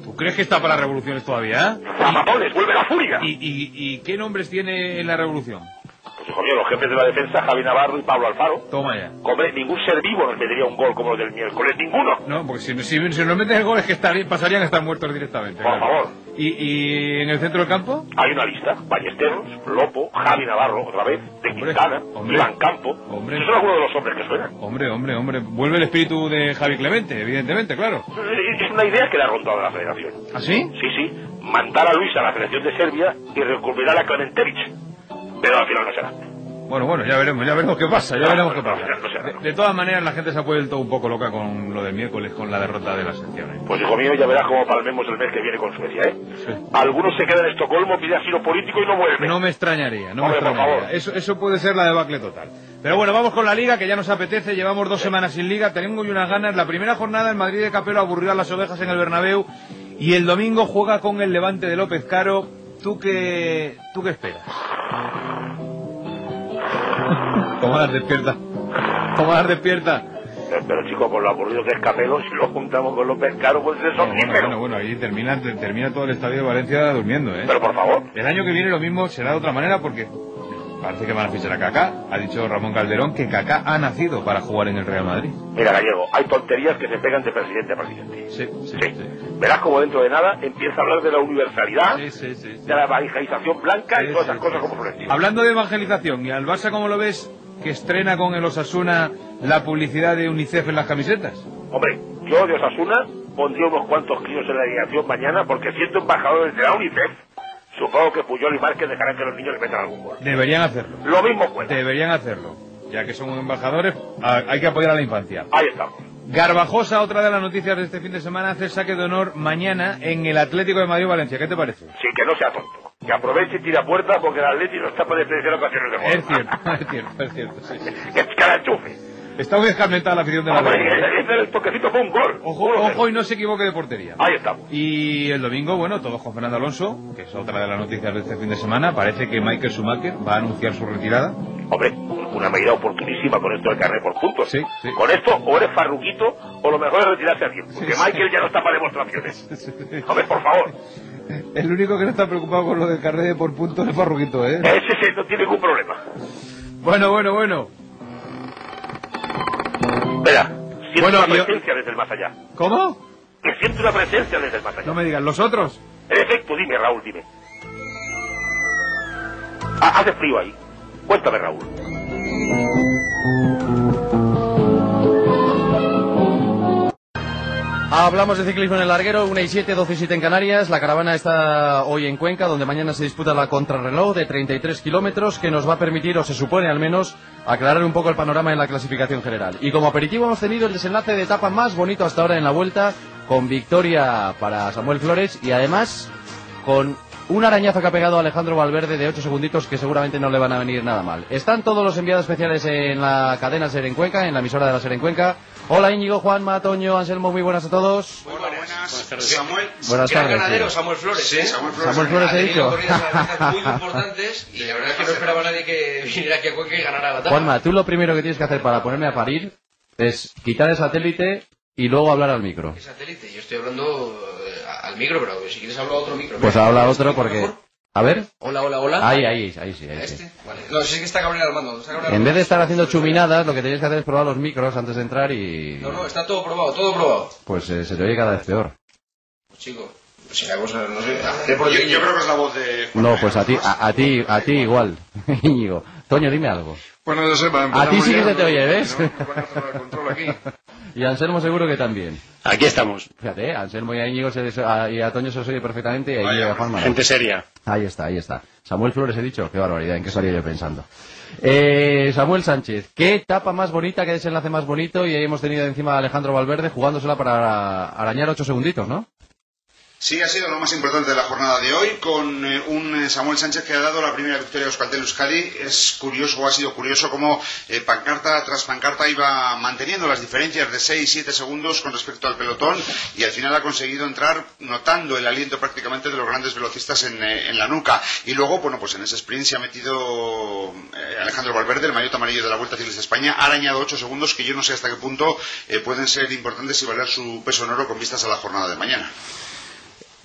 ¿Tú crees que está para revoluciones todavía? Zapatones, vuelve la furia. ¿Y, y, y qué nombres tiene en la revolución? Pues hijo mío, los jefes de la defensa, Javi Navarro y Pablo Alfaro. Toma ya. Hombre, ningún ser vivo nos metería un gol como los del miércoles, ninguno. No, porque si, si, si no meten el gol es que estarían, pasarían a estar muertos directamente. Por claro. favor. ¿Y, ¿Y en el centro del campo? Hay una lista, Ballesteros, Lopo, Javi Navarro, otra vez, de Quintana, hombre. Iván Campo. Hombre. Esos son algunos de los hombres que suenan. Hombre, hombre, hombre. Vuelve el espíritu de Javi Clemente, evidentemente, claro. Es una idea que le ha rondado la federación. ¿Ah, sí? Sí, sí. Mandar a Luis a la selección de Serbia y recuperar a Klementevich. Pero al final no será. Bueno, bueno, ya veremos, ya veremos qué pasa, ya No, veremos no, qué pasa. no será. De, de todas maneras, la gente se ha vuelto un poco loca con lo del miércoles, con la derrota de las secciones. Pues hijo mío, ya verás cómo palmemos el mes que viene con Suecia, ¿eh? Algunos se quedan en Estocolmo, pide asilo político y no vuelven. No me extrañaría, no Hombre, me extrañaría. Eso, eso puede ser la debacle total. Pero bueno, vamos con la liga, que ya nos apetece. Llevamos dos semanas sin liga, tenemos unas ganas. La primera jornada en Madrid de Capelo aburrió a las ovejas en el Bernabéu. Y el domingo juega con el Levante de López Caro. ¿Tú qué, tú qué esperas? Tomás, despierta. Tomás, despierta. Pero, pero, chico, con lo aburrido que es Capelo, si lo juntamos con López Caro, pues es Bueno, somnífero. bueno, bueno, ahí termina, te- termina todo el estadio de Valencia durmiendo, ¿eh? Pero por favor. El año que viene lo mismo será de otra manera porque parece que van a fichar a Kaká. Ha dicho Ramón Calderón que Kaká ha nacido para jugar en el Real Madrid. Mira, Gallego, hay tonterías que se pegan de presidente a presidente. Sí, sí, Verás como dentro de nada empieza a hablar de la universalidad, Sí, sí, sí, sí. de la evangelización blanca y Sí, todas sí, esas cosas como Florentino. Hablando de evangelización, ¿y al Barça cómo lo ves que estrena con el Osasuna la publicidad de UNICEF en las camisetas? Hombre, yo de Osasuna pondría unos cuantos críos en la alineación mañana porque siendo embajadores de la UNICEF, supongo que Puyol y Márquez dejarán que los niños le metan algún gol. Deberían hacerlo. Lo mismo puede. Deberían hacerlo. Ya que son embajadores, hay que apoyar a la infancia. Ahí estamos. Garbajosa, otra de las noticias de este fin de semana, hace saque de honor mañana en el Atlético de Madrid-Valencia. ¿Qué te parece? Sí, que no sea tonto. Que aproveche y tire a puerta porque el Atleti no está para desperdiciar ocasiones de gol. Es cierto, es cierto, es cierto. sí. Que es cara enchufe. Está muy escarmentada la afición de la Real. ese el toquecito fue un gol. Ojo, ojo y no se equivoque de portería. Ahí estamos. Y el domingo, bueno, todos con Fernando Alonso, que es otra de las noticias de este fin de semana. Parece que Michael Schumacher va a anunciar su retirada. Hombre, una medida oportunísima con esto del carnet por puntos. Sí, sí. Con esto o eres farruquito o lo mejor es retirarse a tiempo. Porque Sí, Michael ya no está para demostraciones. Hombre, por favor. El único que no está preocupado con lo del carnet por puntos es Farruquito, ¿eh? Ese sí no tiene ningún problema. Bueno, bueno, bueno. Espera, siento Bueno, una yo- presencia desde el más allá. ¿Cómo? Que siento una presencia desde el más allá. No me digas, ¿los otros? En efecto, dime, Raúl, dime. Hace frío ahí. Cuéntame, Raúl. Hablamos de ciclismo en el larguero, 1 y 7, 12 y 7 en Canarias. La caravana está hoy en Cuenca, donde mañana se disputa la contrarreloj de 33 kilómetros, que nos va a permitir, o se supone al menos, aclarar un poco el panorama en la clasificación general. Y como aperitivo hemos tenido el desenlace de etapa más bonito hasta ahora en la vuelta, con victoria para Samuel Flores y además con un arañazo que ha pegado Alejandro Valverde de 8 segunditos que seguramente no le van a venir nada mal. Están todos los enviados especiales en la cadena Ser en Cuenca, en la emisora de la Ser en Cuenca. Hola Íñigo, Juan, Matoño, Anselmo, muy buenas a todos. Muy buenas. Samuel, Buenas gran tardes, ganadero. Samuel Flores, ¿eh? Samuel Flores, Samuel Flores, ha he dicho. a muy importantes y la verdad es que no esperaba nadie que viniera aquí a Cuenca y ganara la etapa. Juanma, tú lo primero que tienes que hacer para ponerme a parir es quitar el satélite y luego hablar al micro. ¿Qué satélite? Yo estoy hablando eh, al micro, pero si quieres hablar a otro micro. Pues habla ¿este otro porque... mejor? A ver. Hola, hola, hola. Ahí, ahí, ahí sí, ahí sí. ¿Este? Vale. No, si es que está Gabriel Armando. Está En vez de estar haciendo chuminadas, lo que tenéis que hacer es probar los micros antes de entrar y... No, no, está todo probado, todo probado. Pues eh, se te oye cada vez peor. Pues, chico, si la cosa, no sé, Yo, yo creo que es la voz de... No, pues a ti, a, a ti, a ti igual, Íñigo. Toño, dime algo. Bueno, no sé, para A ti sí que se te oye, ¿ves? no- no van a cerrar el control aquí. Y Anselmo seguro que también. Aquí estamos. Fíjate, ¿eh? Anselmo y a Íñigo se, a- y a Toño se os oye perfectamente y a a. Gente seria. Ahí está, ahí está. Samuel Flores he dicho, qué barbaridad, ¿en qué estaría yo pensando? Eh, Samuel Sánchez, qué etapa más bonita, qué desenlace más bonito y ahí hemos tenido encima a Alejandro Valverde jugándosela para arañar ocho segunditos, ¿no? Sí, ha sido lo más importante de la jornada de hoy, con eh, un eh, Samuel Sánchez que ha dado la primera victoria de Euskaltel Euskadi. Es curioso, o ha sido curioso, cómo eh, pancarta tras pancarta iba manteniendo las diferencias de 6 7 segundos con respecto al pelotón y al final ha conseguido entrar notando el aliento prácticamente de los grandes velocistas en, eh, en la nuca. Y luego, bueno, pues en ese sprint se ha metido Alejandro Valverde, el maillot amarillo de la Vuelta Ciclista España, ha arañado 8 segundos que yo no sé hasta qué punto pueden ser importantes y valer su peso en oro con vistas a la jornada de mañana.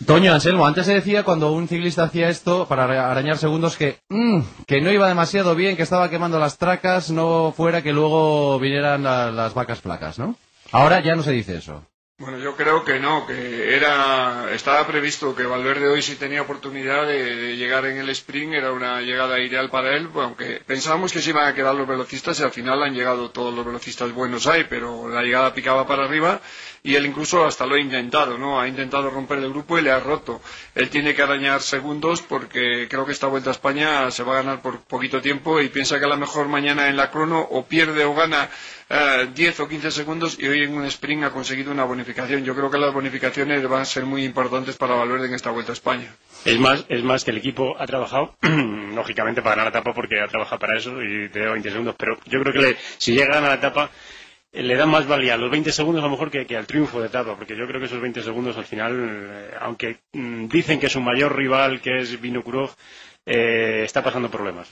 Toño, Anselmo, antes se decía cuando un ciclista hacía esto para ara- arañar segundos que, mm, que no iba demasiado bien, que estaba quemando las tracas, no fuera que luego vinieran la- las vacas flacas, ¿no? Ahora ya no se dice eso. Bueno, yo creo que no, que era estaba previsto que Valverde hoy sí tenía oportunidad de, de llegar en el sprint, era una llegada ideal para él, aunque pensábamos que se iban a quedar los velocistas y al final han llegado todos los velocistas buenos ahí, pero la llegada picaba para arriba y él incluso hasta lo ha intentado, ¿no? Ha intentado romper el grupo y le ha roto. Él tiene que arañar segundos porque creo que esta Vuelta a España se va a ganar por poquito tiempo y piensa que a lo mejor mañana en la crono o pierde o gana eh, 10 o 15 segundos y hoy en un sprint ha conseguido una bonificación. Yo creo que las bonificaciones van a ser muy importantes para Valverde en esta Vuelta a España. Es más, es más que el equipo ha trabajado, lógicamente, para ganar la etapa porque ha trabajado para eso y te da 20 segundos. Pero yo creo que le- si llega a ganar la etapa, le da más valía a los 20 segundos a lo mejor que, que al triunfo de etapa, porque yo creo que esos 20 segundos al final, eh, aunque mm, dicen que su mayor rival, que es Vinokurov, eh, está pasando problemas.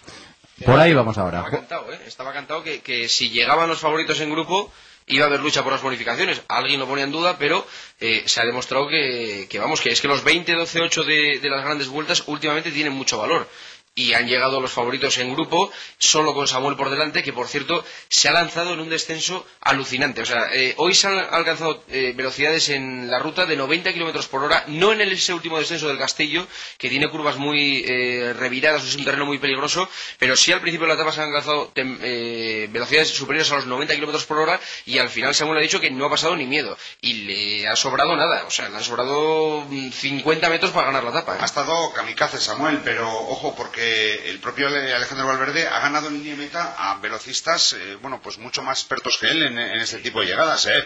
Por ahí vamos ahora. Estaba cantado, ¿eh? Estaba cantado que, que si llegaban los favoritos en grupo iba a haber lucha por las bonificaciones. Alguien lo ponía en duda, pero eh, se ha demostrado que, que, vamos, que es que los 20, 12, 8 de, de las grandes vueltas últimamente tienen mucho valor. Y han llegado los favoritos en grupo, solo con Samuel por delante, que por cierto se ha lanzado en un descenso alucinante. O sea, eh, hoy se han alcanzado eh, velocidades en la ruta de 90 kilómetros por hora, no en ese último descenso del Castillo, que tiene curvas muy eh, reviradas, es un terreno muy peligroso, pero sí al principio de la etapa se han alcanzado eh, velocidades superiores a los 90 kilómetros por hora y al final Samuel ha dicho que no ha pasado ni miedo y le ha sobrado nada, o sea, le han sobrado mm, 50 metros para ganar la etapa. Ha estado kamikaze Samuel, pero ojo porque el propio Ale- Alejandro Valverde ha ganado en línea de meta a velocistas, eh, bueno, pues mucho más expertos que él en, en este tipo de llegadas, ¿eh?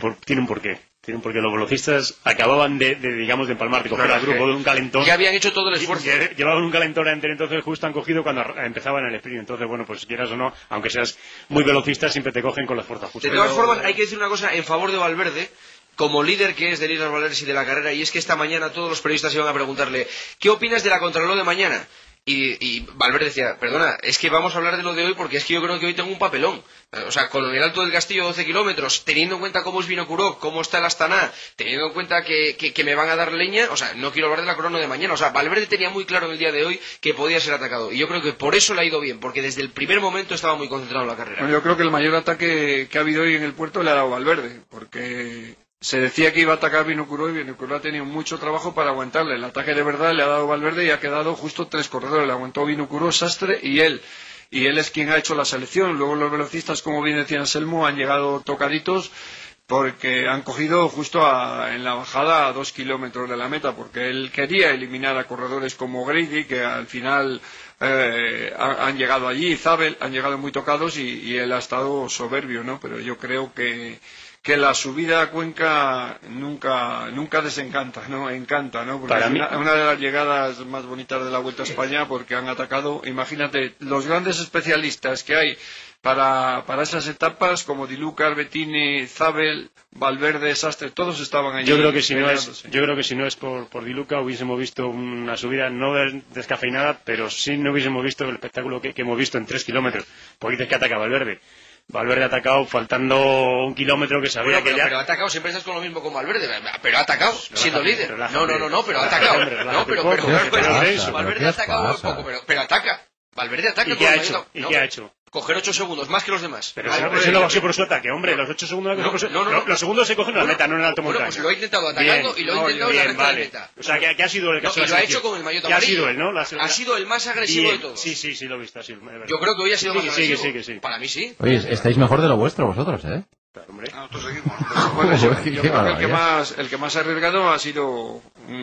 Por- tiene un porqué. Tiene un porqué. Los velocistas acababan de, de, digamos, de empalmar, de coger Claro, al grupo que- de un calentón. Ya habían hecho todo el esfuerzo. Lle- Llevaban un calentón entero, entonces justo han cogido cuando empezaban el sprint. Entonces, bueno, pues quieras o no, aunque seas muy velocista, siempre te cogen con las fuerzas justas. De todas formas, hay que decir una cosa en favor de Valverde, como líder que es de Liras Valverde y de la carrera, y es que esta mañana todos los periodistas iban a preguntarle, ¿qué opinas de la contrarreloj de mañana? Y, y Valverde decía, perdona, es que vamos a hablar de lo de hoy porque es que yo creo que hoy tengo un papelón. O sea, con el Alto del Castillo 12 kilómetros, teniendo en cuenta cómo es Vinokurov, cómo está el Astana, teniendo en cuenta que, que- me van a dar leña, o sea, no quiero hablar de la crono de mañana. O sea, Valverde tenía muy claro en el día de hoy que podía ser atacado. Y yo creo que por eso le ha ido bien, porque desde el primer momento estaba muy concentrado en la carrera. Bueno, yo creo que el mayor ataque que ha habido hoy en el puerto le ha dado Valverde, porque se decía que iba a atacar Vinokurov y Vinokurov ha tenido mucho trabajo para aguantarle. El ataque de verdad le ha dado Valverde y ha quedado justo tres corredores. Le aguantó Vinokurov, Sastre y él. Y él es quien ha hecho la selección. Luego los velocistas, como bien decía Anselmo, han llegado tocaditos porque han cogido justo a- en la bajada a dos kilómetros de la meta, porque él quería eliminar a corredores como Grady, que al final eh, ha- han llegado allí, Zabel, han llegado muy tocados y él ha estado soberbio, ¿no? Pero yo creo que, que la subida a Cuenca nunca, nunca desencanta, ¿no? Encanta, ¿no? Porque Para es mí- una, una de las llegadas más bonitas de la Vuelta a España porque han atacado, imagínate, los grandes especialistas que hay para, para esas etapas, como Di Luca, Albertini, Zabel, Valverde, Sastre, todos estaban allí. Yo creo que si no es, yo creo que si no es por, por Di Luca hubiésemos visto una subida no des- descafeinada, pero sí no hubiésemos visto el espectáculo que, que hemos visto en tres kilómetros. Porque dices que ataca Valverde. Valverde ha atacado faltando un kilómetro que sabía Bueno, pero, que ya... pero ha atacado, siempre estás con lo mismo con Valverde, pero ha atacado, siendo líder. No, no, no, no, pero ha atacado. No, pero, pero, pero. Valverde ¿Pero ha atacado un poco, pero, pero ataca. Valverde ataca ¿Y con qué ha el hecho? ¿Y no, qué ha hecho? Coger ocho segundos, más que los demás. Pero eso, hombre, eso no va a ser por su ataque, hombre. Los ocho segundos, No, por no, no, lo- los segundos se cogen en la Bueno, meta, no en el alto bueno, montaña. pues lo ha intentado atacando y lo ha no, intentado en la bien, de vale. meta. O sea, que, que ha sido el No, caso y lo la ha hecho con el maillot Que ha amarillo. sido él, ¿no? La- Ha sido el más agresivo Bien. de todos. Sí, sí, sí, lo he visto. Sí, es verdad. Yo creo que hoy ha sido Sí, más que agresivo. sí, que sí, que sí. Para mí sí. Oye, estáis mejor de lo vuestro vosotros, ¿eh? Bueno, yo, Qué yo creo que el que, más, el que más ha arriesgado ha sido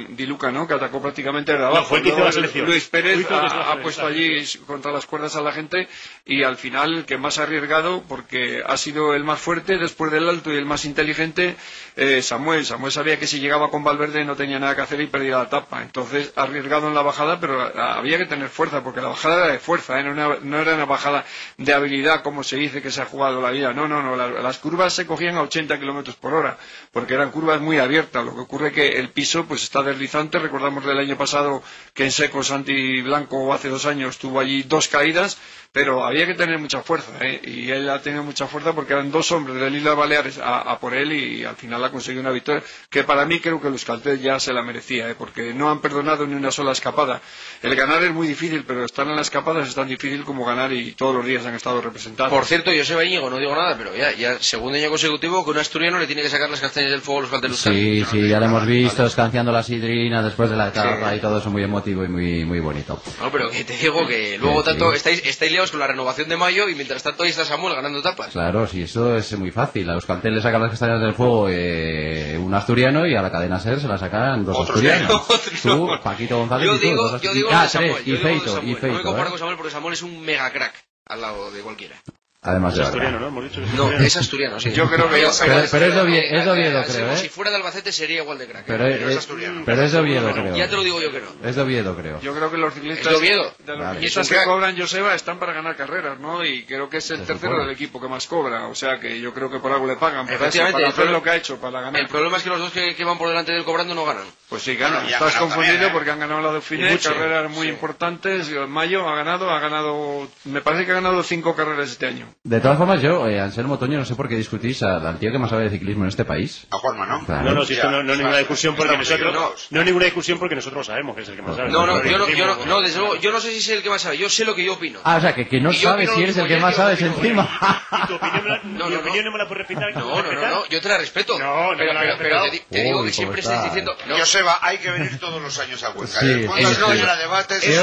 Di Luca, ¿no? Que atacó prácticamente de No, abajo. fue el que hizo Luego la selección. Luis Pérez ha, puesto allí contra las cuerdas a la gente y al final el que más ha arriesgado, porque ha sido el más fuerte después del alto y el más inteligente, eh, Samuel. Samuel sabía que si llegaba con Valverde no tenía nada que hacer y perdía la etapa. Entonces arriesgado en la bajada, pero a- había que tener fuerza, porque la bajada era de fuerza, ¿eh? no, era una bajada de habilidad como se dice que se ha jugado la vida. No, no, no. la- las curvas se cogían a 80 kilómetros por hora, porque eran curvas muy abiertas. Lo que ocurre que el piso pues está deslizante. Recordamos del año pasado que en seco Santi Blanco hace dos años tuvo allí dos caídas, pero había que tener mucha fuerza. ¿eh? Y él ha tenido mucha fuerza porque eran dos hombres de Islas Baleares a, a por él y, al final ha conseguido una victoria que para mí creo que los Caltés ya se la merecía, ¿eh? porque no han perdonado ni una sola escapada. El ganar es muy difícil, pero estar en las escapadas es tan difícil como ganar y todos los días han estado representados. Por cierto, Joseba Íñigo, no digo nada, pero ya, ya segundo año consecutivo que un asturiano le tiene que sacar las castañas del fuego a los caldeluscanos. Sí, sí, ya lo hemos visto, escanciando la sidrina después de la etapa y todo eso muy emotivo y muy, muy bonito. No, pero que te digo que luego Sí, tanto sí. estáis, estáis con la renovación de mayo y mientras tanto ahí está Samuel ganando tapas. Claro, sí, eso es muy fácil. A los carteles le sacan las castañas del fuego eh, un asturiano y a la cadena SER se la sacan dos asturianos. Tú, Paquito González Yo y tú. digo, dos yo digo ah, de Samuel, tres, yo y Feito, y Samuel. No me Feito, comparo ¿eh? con Samuel porque Samuel es un mega crack al lado de cualquiera. Además de Es asturiano, ¿no? Hemos dicho que es No, asturiano. es asturiano, sí. Yo creo que- Pero, Pero, pero es de Oviedo, es de Oviedo, si- creo, Si ¿eh? fuera de Albacete sería igual de crack. Pero ¿eh? es, pero es de Oviedo, creo. Ya te lo digo yo que no. Es de Oviedo, creo. Yo creo que los ciclistas ¿Es de Oviedo? de los Vale. ciclistas Es un que cobran Joseba están para ganar carreras, ¿no? Y creo que es el tercero supone. del equipo que más cobra. O sea que yo creo que por algo le pagan. Para, eso, Efectivamente, para el hacer problema- lo que ha hecho, para ganar. El problema es que los dos que, que van por delante del cobrando no ganan. Pues sí, ganan. Estás confundido también, ¿eh? porque han ganado la Dauphiné, carreras muy importantes. Mayo ha ganado, ha ganado, me parece que ha ganado cinco carreras este año. De todas formas, yo, eh, Anselmo Toño, no sé por qué discutís al, al tío que más sabe de ciclismo en este país. A Juanma, ¿no? Claro. No, no, si esto no, no es ninguna discusión porque nosotros no es ninguna discusión porque nosotros sabemos que es el que más sabe. No, no, yo no, yo no, no, desde luego, yo no sé si es el que más sabe, yo sé lo que yo opino. Ah, o sea, que, que no opino si eres el que más mismo. encima. ¿Y tu opinión, me la, No, no, no. opinión no me la puedes respetar? No, no, no, no, yo te la respeto. No, no pero, pero, pero te, digo que siempre estáis está. diciendo... No, Joseba, hay que venir todos los años a Cuenca. Sí. Cuando sí, no eso,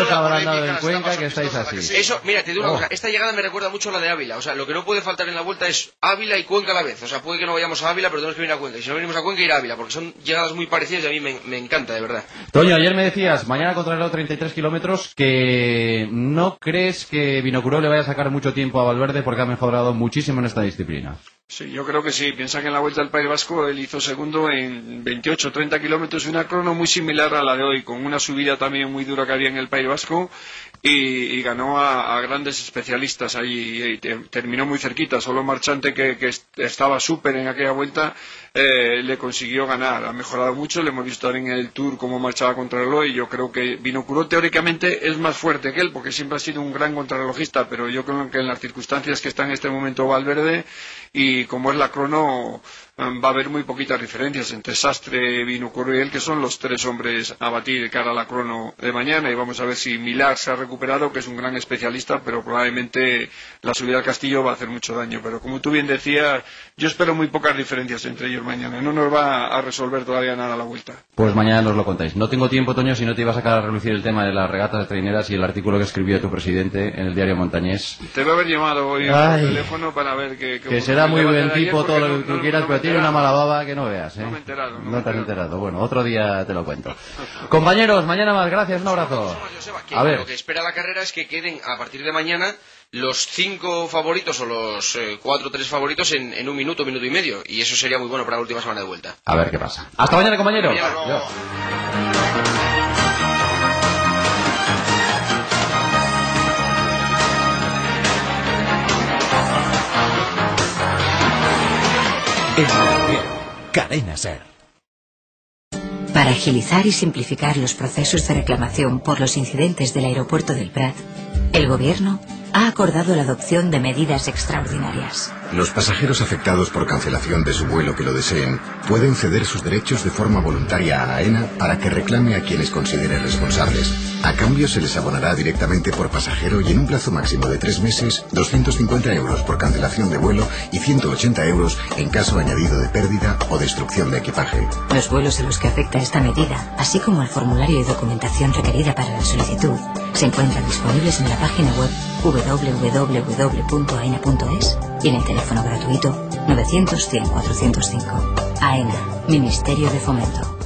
polémica, Cuenca estamos que estáis amistosos, ¿a que así. sí? Eso, mira, te digo una Oh. cosa, esta llegada me recuerda mucho a la de Ávila, o sea, lo que no puede faltar en la vuelta es Ávila y Cuenca a la vez, o sea, puede que no vayamos a Ávila, pero tenemos que venir a Cuenca, y si no venimos a Cuenca, ir a Ávila, porque son llegadas muy parecidas y a mí me, me encanta, de verdad. Toño, ayer me decías, mañana contrarreloj 33 kilómetros, que no crees que Vinocuró le vaya a sacar mucho tiempo a Valverde porque ha mejorado muchísimo en esta disciplina. Sí, yo creo que sí. Piensa que en la Vuelta al País Vasco él hizo segundo en 28 30 kilómetros, una crono muy similar a la de hoy, con una subida también muy dura que había en el País Vasco y, y ganó a, grandes especialistas allí y, te- terminó muy cerquita. Solo Marchante, que, que est- estaba súper en aquella vuelta, eh, le consiguió ganar. Ha mejorado mucho, le hemos visto en el Tour cómo marchaba contra el y yo creo que Vinocuró teóricamente es más fuerte que él porque siempre ha sido un gran contrarrelojista, pero yo creo que en las circunstancias que está en este momento Valverde y como es la crono va a haber muy poquitas diferencias entre Sastre, Vinocuró y él, que son los tres hombres a batir de cara a la crono de mañana y vamos a ver si Milar se ha recuperado, que es un gran especialista, pero probablemente la subida al castillo va a hacer mucho daño. Pero como tú bien decías, yo espero muy pocas diferencias entre ellos mañana. No nos va a resolver todavía nada la vuelta. Pues mañana nos lo contáis. No tengo tiempo, Toño, si no te iba a sacar a relucir el tema de las regatas de traineras y el artículo que escribió tu presidente en el diario Montañés. Te voy a haber llamado hoy por teléfono para ver que... Que será muy buen tipo todo lo que tú quieras, pero tiene una mala baba que no veas, ¿eh? No me he enterado, no No te has enterado. Bueno, otro día te lo cuento. Compañeros, mañana más. Gracias, un abrazo. A ver. Lo que espera la carrera es que queden a partir de mañana los cinco favoritos o los eh, cuatro o tres favoritos en, en un minuto, minuto y medio. Y eso sería muy bueno para la última semana de vuelta. A ver qué pasa. Hasta mañana, compañeros. Mañana. Cadena Ser. Para agilizar y simplificar los procesos de reclamación por los incidentes del aeropuerto del Prat, el Gobierno ha acordado la adopción de medidas extraordinarias. Los pasajeros afectados por cancelación de su vuelo que lo deseen pueden ceder sus derechos de forma voluntaria a AENA para que reclame a quienes considere responsables. A cambio se les abonará directamente por pasajero y en un plazo máximo de tres meses 250 euros por cancelación de vuelo y 180 euros en caso añadido de pérdida o destrucción de equipaje. Los vuelos a los que afecta esta medida, así como el formulario y documentación requerida para la solicitud, se encuentran disponibles en la página web www.aena.es el teléfono gratuito 900-100-405. AENA, Ministerio de Fomento.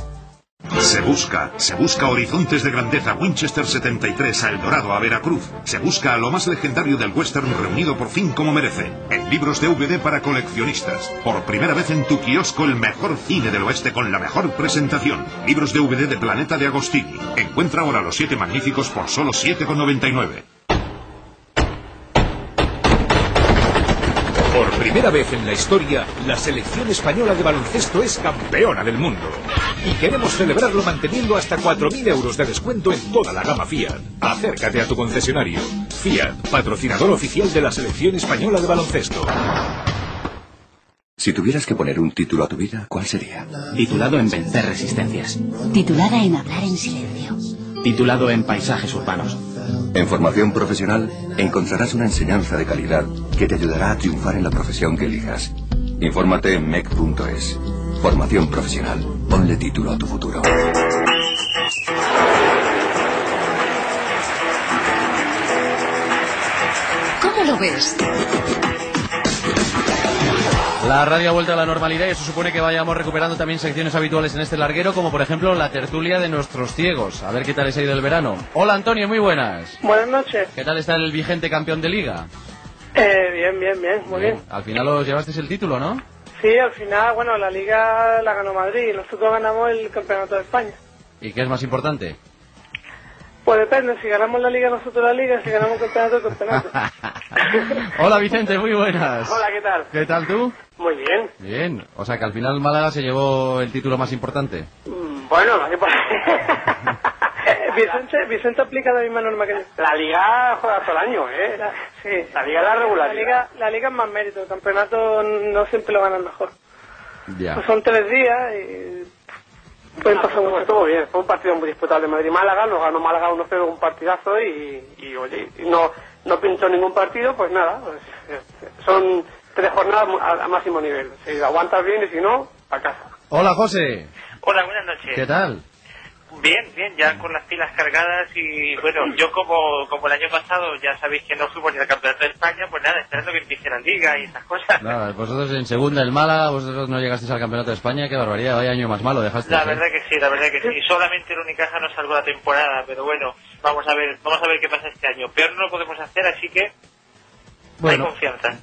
Se busca, se busca horizontes de grandeza Winchester 73 a El Dorado, a Veracruz. Se busca a lo más legendario del western reunido por fin como merece. En libros de DVD para coleccionistas. Por primera vez en tu kiosco el mejor cine del oeste con la mejor presentación. Libros de DVD de Planeta de Agostini. Encuentra ahora los siete magníficos por solo 7,99. Por primera vez en la historia, la selección española de baloncesto es campeona del mundo. Y queremos celebrarlo manteniendo hasta 4.000 euros de descuento en toda la gama Fiat. Acércate a tu concesionario. Fiat, patrocinador oficial de la selección española de baloncesto. Si tuvieras que poner un título a tu vida, ¿cuál sería? Titulado en Vencer Resistencias. Titulada en Hablar en Silencio. Titulado en Paisajes Urbanos. En formación profesional encontrarás una enseñanza de calidad que te ayudará a triunfar en la profesión que elijas. Infórmate en mec.es. Formación profesional. Ponle título a tu futuro. ¿Cómo lo ves? La radio ha vuelto a la normalidad y eso supone que vayamos recuperando también secciones habituales en este larguero, como por ejemplo la tertulia de nuestros ciegos. A ver qué tal les ha ido el verano. Hola Antonio, muy buenas. Buenas noches. ¿Qué tal está el vigente campeón de liga? Eh, bien, bien, bien, muy bien. Al final os llevasteis el título, ¿no? Sí, al final, bueno, la liga la ganó Madrid y nosotros ganamos el campeonato de España. ¿Y qué es más importante? Pues depende, si ganamos la liga nosotros la liga, si ganamos el campeonato el campeonato. Hola Vicente, muy buenas. Hola, ¿qué tal? ¿Qué tal tú? Muy bien. Bien, o sea que al final Málaga se llevó el título más importante. Mm, Bueno, lo que pasa- Vicente, Vicente aplica la misma norma que yo. La liga juega todo el año, ¿eh? sí. La liga es la regular. La liga, la liga es más mérito, el campeonato no siempre lo ganan mejor. Ya. Pues son tres días y pueden pasar muchas Estuvo bien, fue un partido muy disputable. Madrid-Málaga, nos ganó Málaga 1-0, un partidazo y, y, oye, no, no pintó ningún partido, pues nada, pues, eh, son tres jornadas a, a máximo nivel. Si aguantas bien y si no, a casa. Hola José, Hola, buenas noches. ¿qué tal? Bien, bien, ya con las pilas cargadas y bueno, yo como, como el año pasado ya sabéis que no fuimos ni al Campeonato de España, pues nada, esperando que empiece la liga y esas cosas. Nada, vosotros en segunda el Málaga, vosotros no llegasteis al campeonato de España, qué barbaridad, vaya año más malo dejaste. La verdad que sí, la verdad que sí. Solamente el Unicaja no salvó la temporada, pero bueno, vamos a ver, vamos a ver qué pasa este año. Peor no lo podemos hacer, así que Bueno. hay confianza.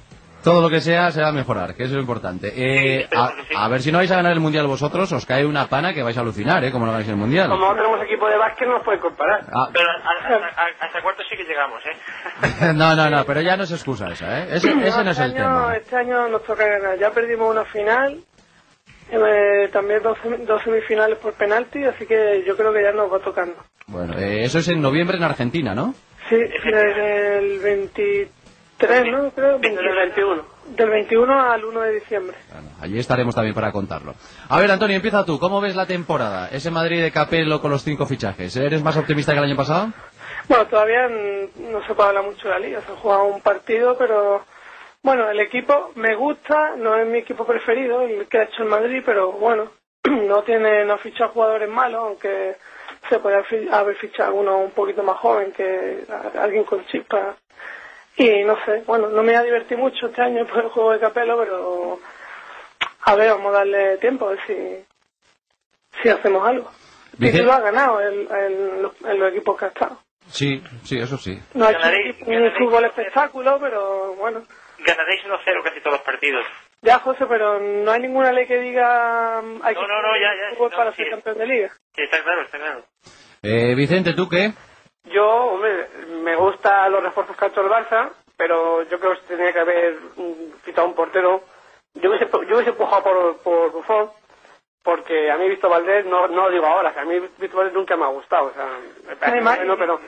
Todo lo que sea se va a mejorar, que eso es lo importante. Eh, a, a ver si no vais a ganar el Mundial vosotros, os cae una pana que vais a alucinar, ¿eh? Como no ganáis el Mundial. Como no tenemos equipo de básquet, no nos puede comparar. Ah. Pero a- a- a- hasta cuarto sí que llegamos, ¿eh? no, no, no, pero ya no es excusa esa, ¿eh? Ese, ese no es este el año, tema. Este año nos toca ganar. Ya perdimos una final, eh, también dos, dos semifinales por penalti, así que yo creo que ya nos va tocando. Bueno, eh, eso es en noviembre en Argentina, ¿no? Sí, desde el 23, ¿no? Creo. Desde el 21. Del 21 al 1 de diciembre. Allí estaremos también para contarlo. A ver, Antonio, empieza tú. ¿Cómo ves la temporada? Ese Madrid de Capello con los cinco fichajes. ¿Eres más optimista que el año pasado? Bueno, todavía no se puede hablar mucho de la liga, se ha jugado un partido, pero bueno, el equipo me gusta, no es mi equipo preferido, el que ha hecho el Madrid, pero bueno, no tiene, no ha fichado jugadores malos, aunque se puede haber fichado uno un poquito más joven que alguien con chispa. Y no sé, bueno, no me ha divertido mucho este año por el juego de Capello, pero A ver, vamos a darle tiempo a ver si, si hacemos algo. El Vicente- título ha ganado el, el- los- en los equipos que ha estado. Sí, sí, eso sí. No ha Ganaréis- un, un fútbol espectáculo, pero bueno. Ganaréis 1-0 casi todos los partidos. Ya, José, pero no hay ninguna ley que diga hay No, que no, no, jugar ya, ya, fútbol no, para sí. ser campeón de liga. Sí, está claro, está claro. Eh, Vicente, ¿tú qué? Yo, hombre, me gustan los refuerzos que ha hecho el Barça, pero yo creo que se tenía que haber mm, quitado un portero. Yo hubiese, yo hubiese empujado por, por Buffon, porque a mí Víctor Valdés, no, no lo digo ahora, que a mí Víctor Valdés nunca me ha gustado, o sea, me parece Además- bueno, pero...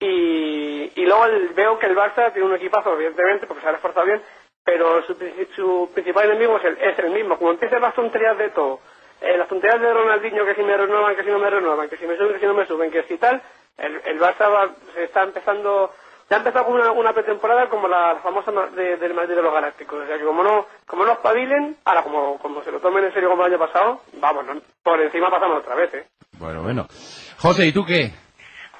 Y, y luego el- veo que el Barça tiene un equipazo, evidentemente, porque se ha reforzado bien, pero su, su principal enemigo es el, es el mismo. Como empiezan las tonterías de todo, eh, las tonterías de Ronaldinho, que si me renuevan, que si no me renuevan, que si me suben, que si no me suben, que si tal, el, el Barça va- se está empezando, ya ha empezado con una, una pretemporada como la, famosa de- del Madrid de los Galácticos. O sea que como no, como no espabilen, ahora como, como se lo tomen en serio como el año pasado, vamos, no- por encima pasamos otra vez, ¿eh? Bueno, bueno. José, ¿y tú qué?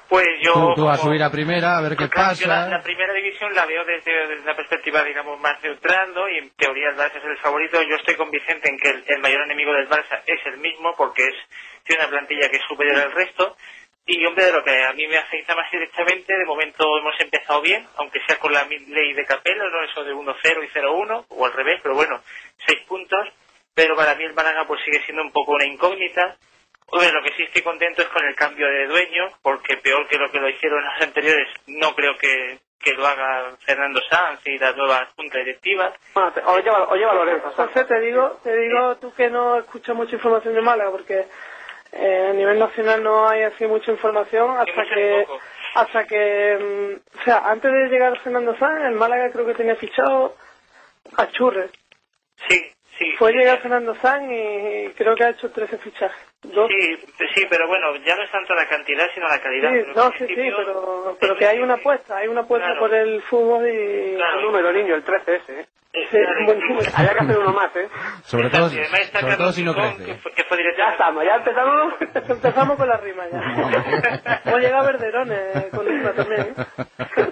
Pues yo... Tú, tú vas a como- subir a primera, a ver qué Claro, yo la, pasa. la primera división la veo desde, desde una perspectiva, digamos, más neutral, ¿no? Y en teoría el Barça es el favorito. Yo estoy con Vicente en que el, el mayor enemigo del Barça es el mismo, porque es tiene una plantilla que es superior al resto. Y, hombre, de lo que a mí me afecta más directamente, de momento hemos empezado bien, aunque sea con la ley de Capello, ¿no? Eso de 1-0 y 0-1, o al revés, pero bueno, seis puntos. Pero para mí el Málaga pues sigue siendo un poco una incógnita. Hombre, lo que sí estoy contento es con el cambio de dueño, porque peor que lo que lo hicieron los anteriores, no creo que, que lo haga Fernando Sanz y la nueva junta directiva. Bueno, te- o, lleva, o lleva Lorenzo. ¿sabes? José, te digo, te digo tú que no escuchas mucha información de Málaga, porque eh, a nivel nacional no hay así mucha información hasta que hasta que mm, o sea antes de llegar Fernando Sanz el Málaga creo que tenía fichado a Churres Sí, sí. fue llegar Fernando Sanz y creo que ha hecho 13 fichajes dos Sí, sí, pero bueno, ya no es tanto la cantidad, sino la calidad. Sí, Pero no, sí, sí, pero, pero que hay una apuesta, hay una apuesta Claro. por el fútbol y... Claro. El número, niño, el 13 ese, ¿eh? Sí, un buen número. Había que hacer uno más, ¿eh? Sobre todo, sobre todo si no crece. que que fue Ya estamos, ya empezamos. Empezamos con la rima ya. Hemos llegado a Verderones con Rima también. ¿eh?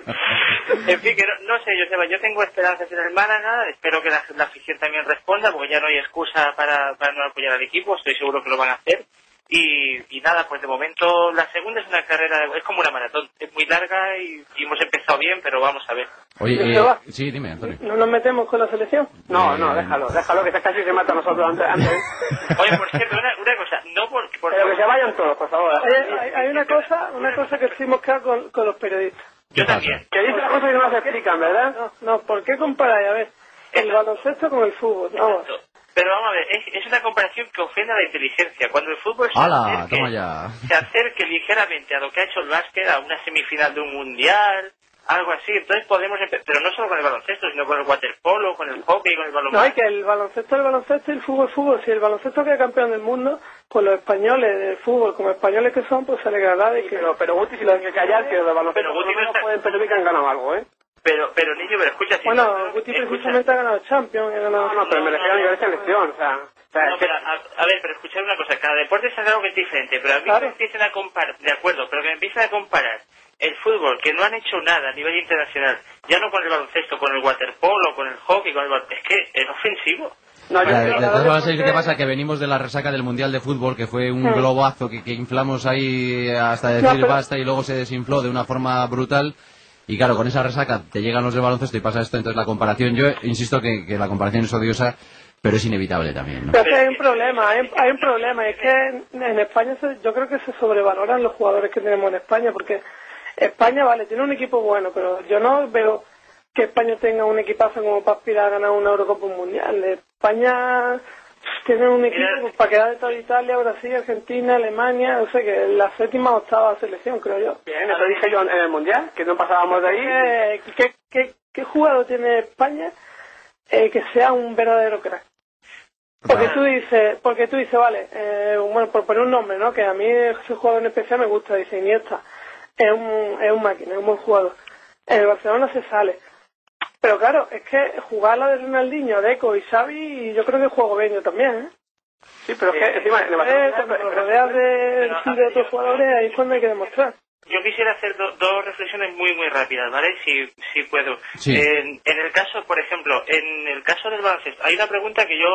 En fin, que no, no sé, Joseba, yo tengo esperanzas en el Málaga, espero que la, la afición también responda, porque ya no hay excusa para, para no apoyar al equipo, estoy seguro que lo van a hacer. Y, y nada, pues de momento la segunda es una carrera, es como una maratón, es muy larga y, y hemos empezado bien, pero vamos a ver. Oye, ¿Y eh, sí, dime, Antonio. ¿No nos metemos con la selección? No, no, déjalo, déjalo, que casi se mata a nosotros antes. antes. Oye, por cierto, una, una cosa, no por... por Pero que se vayan todos, por favor. Oye, hay, hay una cosa, una cosa que estoy mosqueado con, con los periodistas. Yo también. Que dicen las cosas que no las explican, ¿verdad? No, no, ¿por qué comparáis, a ver, el baloncesto con el fútbol? Vamos. Pero vamos a ver, es, es una comparación que ofende a la inteligencia. Cuando el fútbol se ¡Hala! acerque, Toma ya. se acerque ligeramente a lo que ha hecho el básquet, a una semifinal de un mundial, algo así, entonces podemos empezar, pero no solo con el baloncesto, sino con el waterpolo, con el hockey, con el No, balonmano. hay que el baloncesto es el baloncesto y el fútbol es fútbol. Si el baloncesto queda campeón del mundo, pues los españoles del fútbol, como españoles que son, pues se alegrará de que... Pero, pero Guti, si lo hay que callar, que los de baloncesto Pero Guti lo no está- pueden percibir que han ganado algo, ¿eh? Pero, pero niño, pero escucha, si Bueno, no- Guti escucha. precisamente ha ganado Champions, ha ganado... No, no, pero me refiero a nivel selección, o sea... o sea, No, que- pero, a, a ver, pero escuchad una cosa, cada deporte es algo que es diferente, pero a mí Claro. me empiezan a comparar, de acuerdo, pero que me empiezan a comparar el fútbol, que no han hecho nada a nivel internacional, ya no con el baloncesto, con el waterpolo, con el hockey, con el es que es ofensivo. No, yo Vale, creo formas, ¿sabéis qué pasa? Que venimos de la resaca del Mundial de Fútbol, que fue un Hmm. globazo que, que inflamos ahí hasta decir No, pero- basta y luego se desinfló de una forma brutal. Y claro, con esa resaca te llegan los de baloncesto y pasa esto, entonces la comparación, yo insisto que, que la comparación es odiosa, pero es inevitable también, ¿no? Pero que hay un problema, hay, hay un problema, y es que en, en España se- yo creo que se sobrevaloran los jugadores que tenemos en España, porque España, vale, tiene un equipo bueno, pero yo no veo que España tenga un equipazo como para aspirar a ganar una Eurocopa o un Mundial. España tiene un equipo pues, para quedar detrás de Italia, Brasil, Argentina, Alemania, no sé, que la séptima o octava selección, creo yo. Bien, eso dije yo en el Mundial, que no pasábamos de ahí. ¿Qué, qué, qué jugador tiene España eh, que sea un verdadero crack? Porque tú dices, porque tú dices, vale, eh, bueno, por poner un nombre, ¿no? Que a mí ese jugador en especial me gusta, dice Iniesta. Es un, es un máquina, es un buen jugador. En el Barcelona se sale. Pero claro, es que jugar la de Ronaldinho, Deco y Xavi, yo creo que juego bien yo también, ¿eh? Sí, pero es que encima... en el Eh, cuando te rodeas de, de otros jugadores, ahí es cuando hay que demostrar. Yo quisiera hacer do- dos reflexiones muy, muy rápidas, ¿vale? Si, si puedo. Sí. En, en el caso, por ejemplo, en el caso del baloncesto, hay una pregunta que yo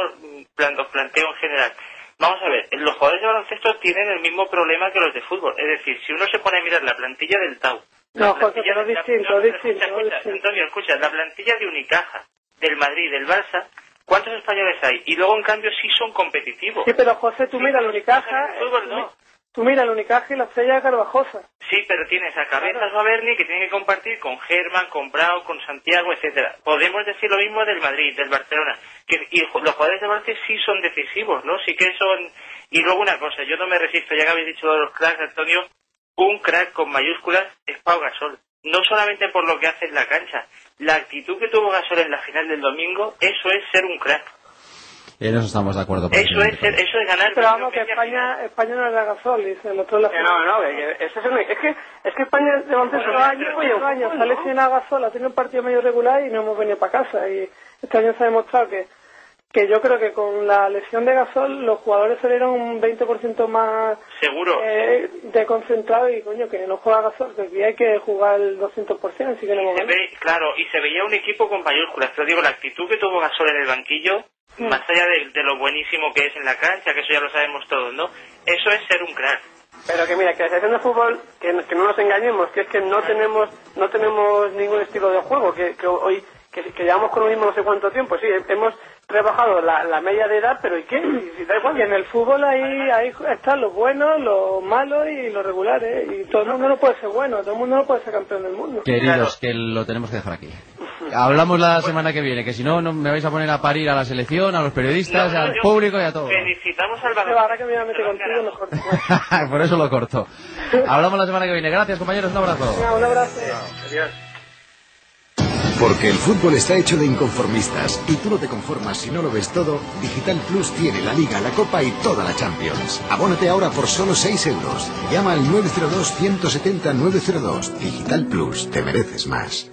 plan, os planteo en general. Vamos a ver, los jugadores de baloncesto tienen el mismo problema que los de fútbol. Es decir, si uno se pone a mirar la plantilla del Tau, No, José, pero es distinto, es distinto. escucha, escucha, Antonio, escucha, la plantilla de Unicaja, del Madrid, del Barça, ¿cuántos españoles hay? Y luego, en cambio, sí son competitivos. Sí, pero José, tú mira el Unicaja, fútbol no. tú mira el Unicaja y la estrella de Carvajosa. Sí, pero tienes a Cabezas o a Berni que tienen que compartir con Germán, con Brau, con Santiago, etcétera. Podemos decir lo mismo del Madrid, del Barcelona. Que, y los jugadores de Barcelona sí son decisivos, ¿no? Sí que son... Y luego una cosa, yo no me resisto, ya que habéis dicho de los cracks, Antonio, un crack con mayúsculas es Pau Gasol. No solamente por lo que hace en la cancha, la actitud que tuvo Gasol en la final del domingo, eso es ser un crack. En eso estamos de acuerdo. Eso es, ser- eso es ganar. Pero vamos, que España, España no era Gasol, dice el otro. Que no, no, que- que eso es, un- es que es que España de baloncesto Otro año, otro año, se ha lesionado Gasol, ha tenido un partido medio regular y no hemos venido para casa. Y este año se ha demostrado que, que yo creo que con la lesión de Gasol los jugadores salieron un 20% más Seguro. eh, de concentrado y coño, que no juega Gasol, que aquí hay que jugar el 200%, así que no hemos Se ve, claro, y se veía un equipo con mayúsculas. Pero digo, la actitud que tuvo Gasol en el banquillo, Mm. más allá de, de lo buenísimo que es en la cancha, que eso ya lo sabemos todos, ¿no? Eso es ser un crack. Pero que mira, que la selección de fútbol, que, que no nos engañemos, que es que no tenemos no tenemos ningún estilo de juego, que, que hoy que, que llevamos con lo mismo no sé cuánto tiempo, sí, hemos rebajado la, la media de edad, pero ¿y qué? Y, da igual. Y en el fútbol ahí, ahí están los buenos, los malos y los regulares. Y todo el mundo no puede ser bueno, todo el mundo no puede ser campeón del mundo. Queridos, que lo tenemos que dejar aquí. Hablamos la semana que viene, que si no, no me vais a poner a parir a la selección, a los periodistas, No, no, al público y a todo. Felicitamos al ahora que me voy a meter contigo, mejor. Por eso lo corto. Hablamos la semana que viene. Gracias, compañeros. Un abrazo. Un abrazo. Porque el fútbol está hecho de inconformistas y tú no te conformas si no lo ves todo, Digital Plus tiene la Liga, la Copa y toda la Champions. Abónate ahora por solo 6 euros. Llama al 902-170-902. Digital Plus, te mereces más.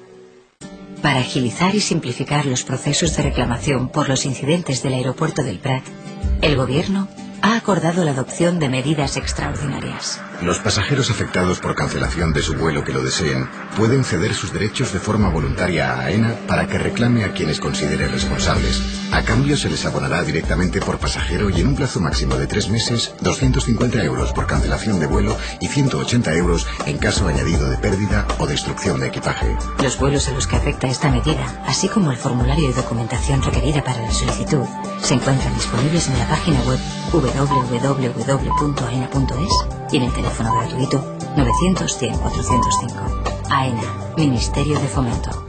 Para agilizar y simplificar los procesos de reclamación por los incidentes del aeropuerto del Prat, el Gobierno ha acordado la adopción de medidas extraordinarias. Los pasajeros afectados por cancelación de su vuelo que lo deseen pueden ceder sus derechos de forma voluntaria a AENA para que reclame a quienes considere responsables. A cambio se les abonará directamente por pasajero y en un plazo máximo de tres meses 250 euros por cancelación de vuelo y 180 euros en caso añadido de pérdida o destrucción de equipaje. Los vuelos a los que afecta esta medida, así como el formulario de documentación requerida para la solicitud, se encuentran disponibles en la página web www.aena.es y en el teléfono gratuito 900 100 405. AENA, Ministerio de Fomento.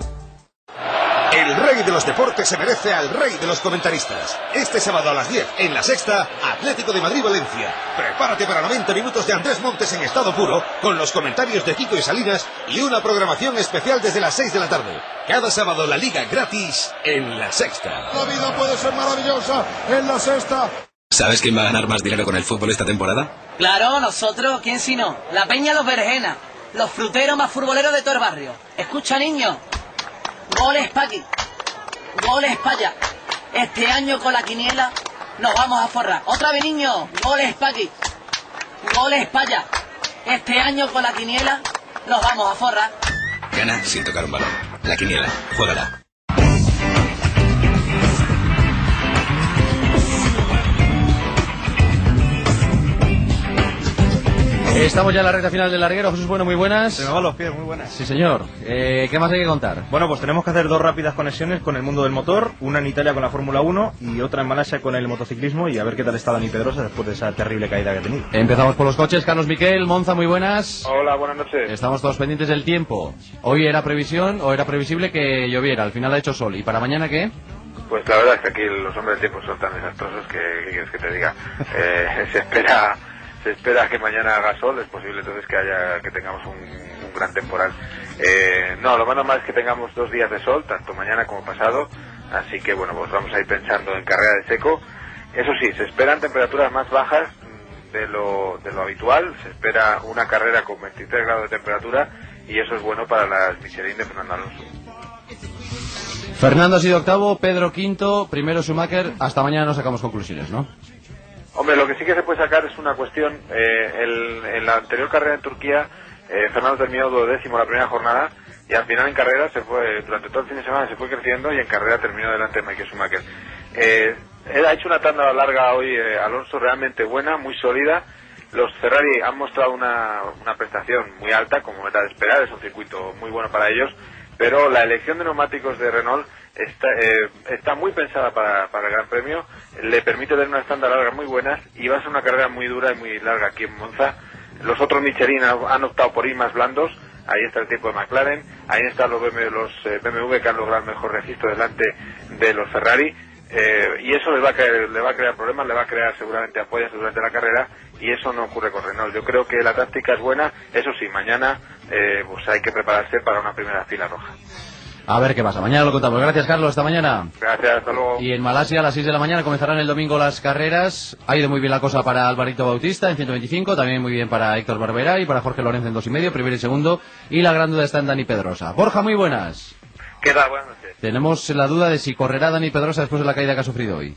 El rey de los deportes se merece al rey de los comentaristas. Este sábado a las 10, en la sexta, Atlético de Madrid-Valencia. Prepárate para 90 minutos de Andrés Montes en estado puro, con los comentarios de Kiko y Salinas y una programación especial desde las 6 de la tarde. Cada sábado la liga gratis en la sexta. La vida puede ser maravillosa en la sexta. ¿Sabes quién va a ganar más dinero con el fútbol esta temporada? Claro, nosotros, ¿quién si no? La Peña Los Berenjenas, los fruteros más futboleros de todo el barrio. Escucha, niño, goles pa' aquí, goles pa' allá. Este año con la quiniela nos vamos a forrar. Otra vez, niño, goles pa' aquí, goles pa' allá. Este año con la quiniela nos vamos a forrar. Gana sin tocar un balón. La quiniela. Juégala. Estamos ya en la recta final del larguero. Jesús Bueno, muy buenas. Se me van los pies, muy buenas. Sí, señor. Eh, ¿Qué más hay que contar? Bueno, pues tenemos que hacer dos rápidas conexiones con el mundo del motor, una en Italia con la Fórmula 1 y otra en Malasia con el motociclismo y a ver qué tal está Dani Pedrosa después de esa terrible caída que ha tenido. Empezamos por los coches. Carlos Miquel, Monza, muy buenas. Hola, buenas noches. Estamos todos pendientes del tiempo. Hoy era previsión o era previsible que lloviera. Al final ha hecho sol. ¿Y para mañana qué? Pues la verdad es que aquí los hombres del tiempo son tan desastrosos que, ¿qué quieres que te diga? Eh, se espera se espera que mañana haga sol, es posible entonces que haya que tengamos un, gran temporal. Eh, no, lo más normal es que tengamos dos días de sol, tanto mañana como pasado, así que bueno, pues vamos a ir pensando en carrera de seco. Eso sí, se esperan temperaturas más bajas de lo, de lo habitual, se espera una carrera con 23 grados de temperatura y eso es bueno para las Michelin de Fernando Alonso. Fernando ha sido octavo, Pedro quinto, primero Schumacher. Hasta mañana no sacamos conclusiones, ¿no? Hombre, lo que sí que se puede sacar es una cuestión. eh, el- en la anterior carrera en Turquía, eh, Fernando terminó duodécimo la primera jornada y al final en carrera se fue, durante todo el fin de semana se fue creciendo y en carrera terminó delante de Michael Schumacher. Eh, ha hecho una tanda larga hoy, eh, Alonso, realmente buena, muy sólida. Los Ferrari han mostrado una, una prestación muy alta, como era de esperar, es un circuito muy bueno para ellos, pero la elección de neumáticos de Renault está, eh, está muy pensada para, para el Gran Premio, le permite tener una estándar larga muy buenas y va a ser una carrera muy dura y muy larga aquí en Monza. Los otros Michelin han optado por ir más blandos, ahí está el tiempo de McLaren, ahí están los BMW, los eh, BMW que han logrado el mejor registro delante de los Ferrari. eh, y eso le va, a crear, le va a crear problemas, le va a crear seguramente apoyos durante la carrera y eso no ocurre con Renault. Yo creo que la táctica es buena, eso sí, mañana eh, pues hay que prepararse para una primera fila roja. A ver qué pasa. Mañana lo contamos. Gracias, Carlos. Hasta mañana. Gracias, hasta luego. Y en Malasia a las 6 de la mañana comenzarán el domingo las carreras. Ha ido muy bien la cosa para Alvarito Bautista en 125, también muy bien para Héctor Barbera y para Jorge Lorenzo en dos y medio, primero y segundo. Y la gran duda está en Dani Pedrosa. Borja, muy buenas. ¿Qué tal? Buenas noches. Tenemos la duda de si correrá Dani Pedrosa después de la caída que ha sufrido hoy.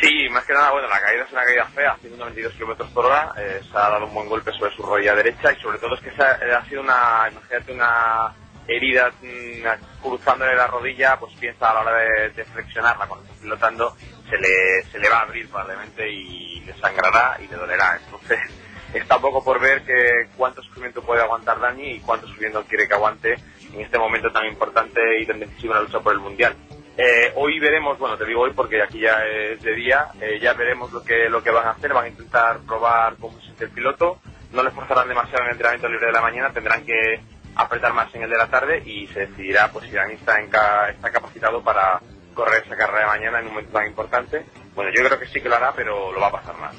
Sí, más que nada, bueno, la caída es una caída fea, 192 kilómetros por hora, eh, se ha dado un buen golpe sobre su rodilla derecha y sobre todo es que se ha, eh, ha sido una, imagínate una herida mm, cruzándole la rodilla, pues piensa a la hora de, flexionarla cuando está pilotando, se le, se le va a abrir probablemente y le sangrará y le dolerá. Entonces, está poco por ver que cuánto sufrimiento puede aguantar Dani y cuánto sufrimiento quiere que aguante en este momento tan importante y tan decisivo en la lucha por el Mundial. Eh, hoy veremos, bueno, te digo hoy porque aquí ya es de día, eh, ya veremos lo que, lo que van a hacer, van a intentar probar cómo se siente el piloto, no le forzarán demasiado en el entrenamiento libre de la mañana, tendrán que apretar más en el de la tarde y se decidirá pues si Dani está, en ca- está capacitado para correr esa carrera de mañana en un momento tan importante. Bueno, yo creo que sí que lo hará, pero lo va a pasar mal.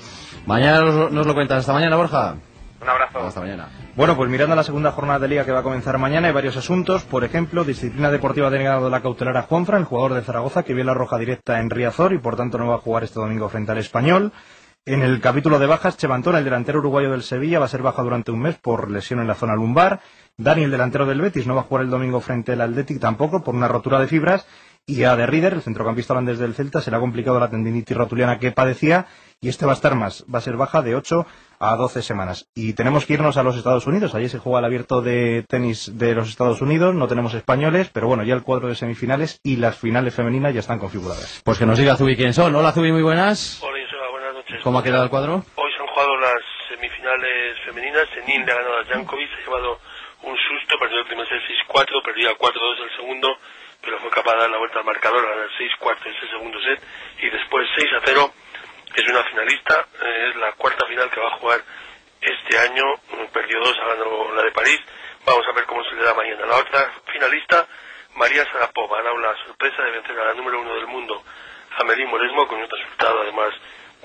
Mañana nos, nos lo cuentas. Hasta mañana, Borja. Un abrazo. Hasta mañana. Bueno, pues mirando la segunda jornada de liga que va a comenzar mañana hay varios asuntos. Por ejemplo, disciplina deportiva denegado la cautelar a Juanfran, el jugador de Zaragoza, que vio la roja directa en Riazor y por tanto no va a jugar este domingo frente al Español. En el capítulo de bajas, Chevantón, el delantero uruguayo del Sevilla, va a ser baja durante un mes por lesión en la zona lumbar. Dani, el delantero del Betis, no va a jugar el domingo frente al Athletic tampoco por una rotura de fibras. Y a De Rieder, el centrocampista holandés del Celta, se le ha complicado la tendinitis rotuliana que padecía y este va a estar más, va a ser baja de 8 a 12 semanas. Y tenemos que irnos a los Estados Unidos. Allí se juega el abierto de tenis de los Estados Unidos, no tenemos españoles, pero bueno, ya el cuadro de semifinales y las finales femeninas ya están configuradas. Pues que nos diga Zubi quién son. Hola Zubi, muy buenas. Hola, Joseba, buenas noches. ¿Cómo ha quedado el cuadro? Hoy se han jugado las semifinales femeninas. Senin le ha ganado a Jankovic, se ha llevado un susto, perdió el primer set 6-4, perdía 4-2 el segundo, pero fue capaz de dar la vuelta al marcador, a ganar 6-4 ese segundo set, y después 6-0, es una finalista, eh, es la cuarta final que va a jugar este año, eh, perdió dos, ganado la de París, vamos a ver cómo se le da mañana. La otra finalista, María Sarapova, ha dado la sorpresa de vencer a la número uno del mundo, a Melín Moresmo, con un resultado además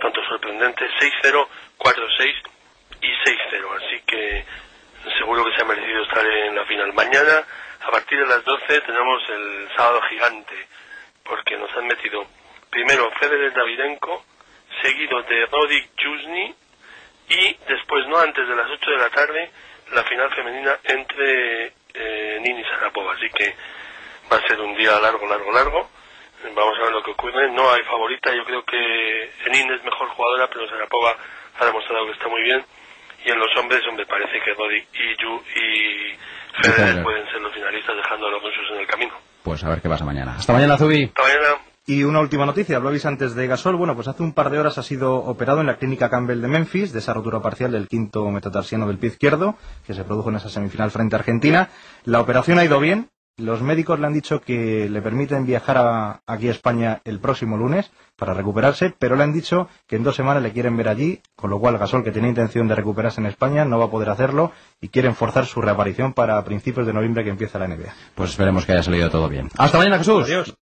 tanto sorprendente, 6-0, 4-6 y 6-0, así que seguro que se ha merecido estar en la final. Mañana, a partir de las 12, tenemos el sábado gigante, porque nos han metido primero Federer Davidenko, seguido de Rodik Chusny, y después, no antes de las 8 de la tarde, la final femenina entre eh, Nini y Sarapova. Así que va a ser un día largo, largo, largo. Vamos a ver lo que ocurre. No hay favorita. Yo creo que Nin es mejor jugadora, pero Sarapova ha demostrado que está muy bien. Y en los hombres, hombre, parece que Roddick y Yu y Federer pueden ser los finalistas dejando a los rusos en el camino. Pues a ver qué pasa mañana. Hasta mañana, Zubi. Hasta mañana. Y una última noticia, hablabais antes de Gasol. Bueno, pues hace un par de horas ha sido operado en la clínica Campbell de Memphis de esa rotura parcial del quinto metatarsiano del pie izquierdo, que se produjo en esa semifinal frente a Argentina. La operación ha ido bien. Los médicos le han dicho que le permiten viajar a- aquí a España el próximo lunes para recuperarse, pero le han dicho que en dos semanas le quieren ver allí, con lo cual Gasol, que tenía intención de recuperarse en España, no va a poder hacerlo y quieren forzar su reaparición para principios de noviembre que empieza la NBA. Pues esperemos que haya salido todo bien. Hasta mañana, Jesús. Adiós.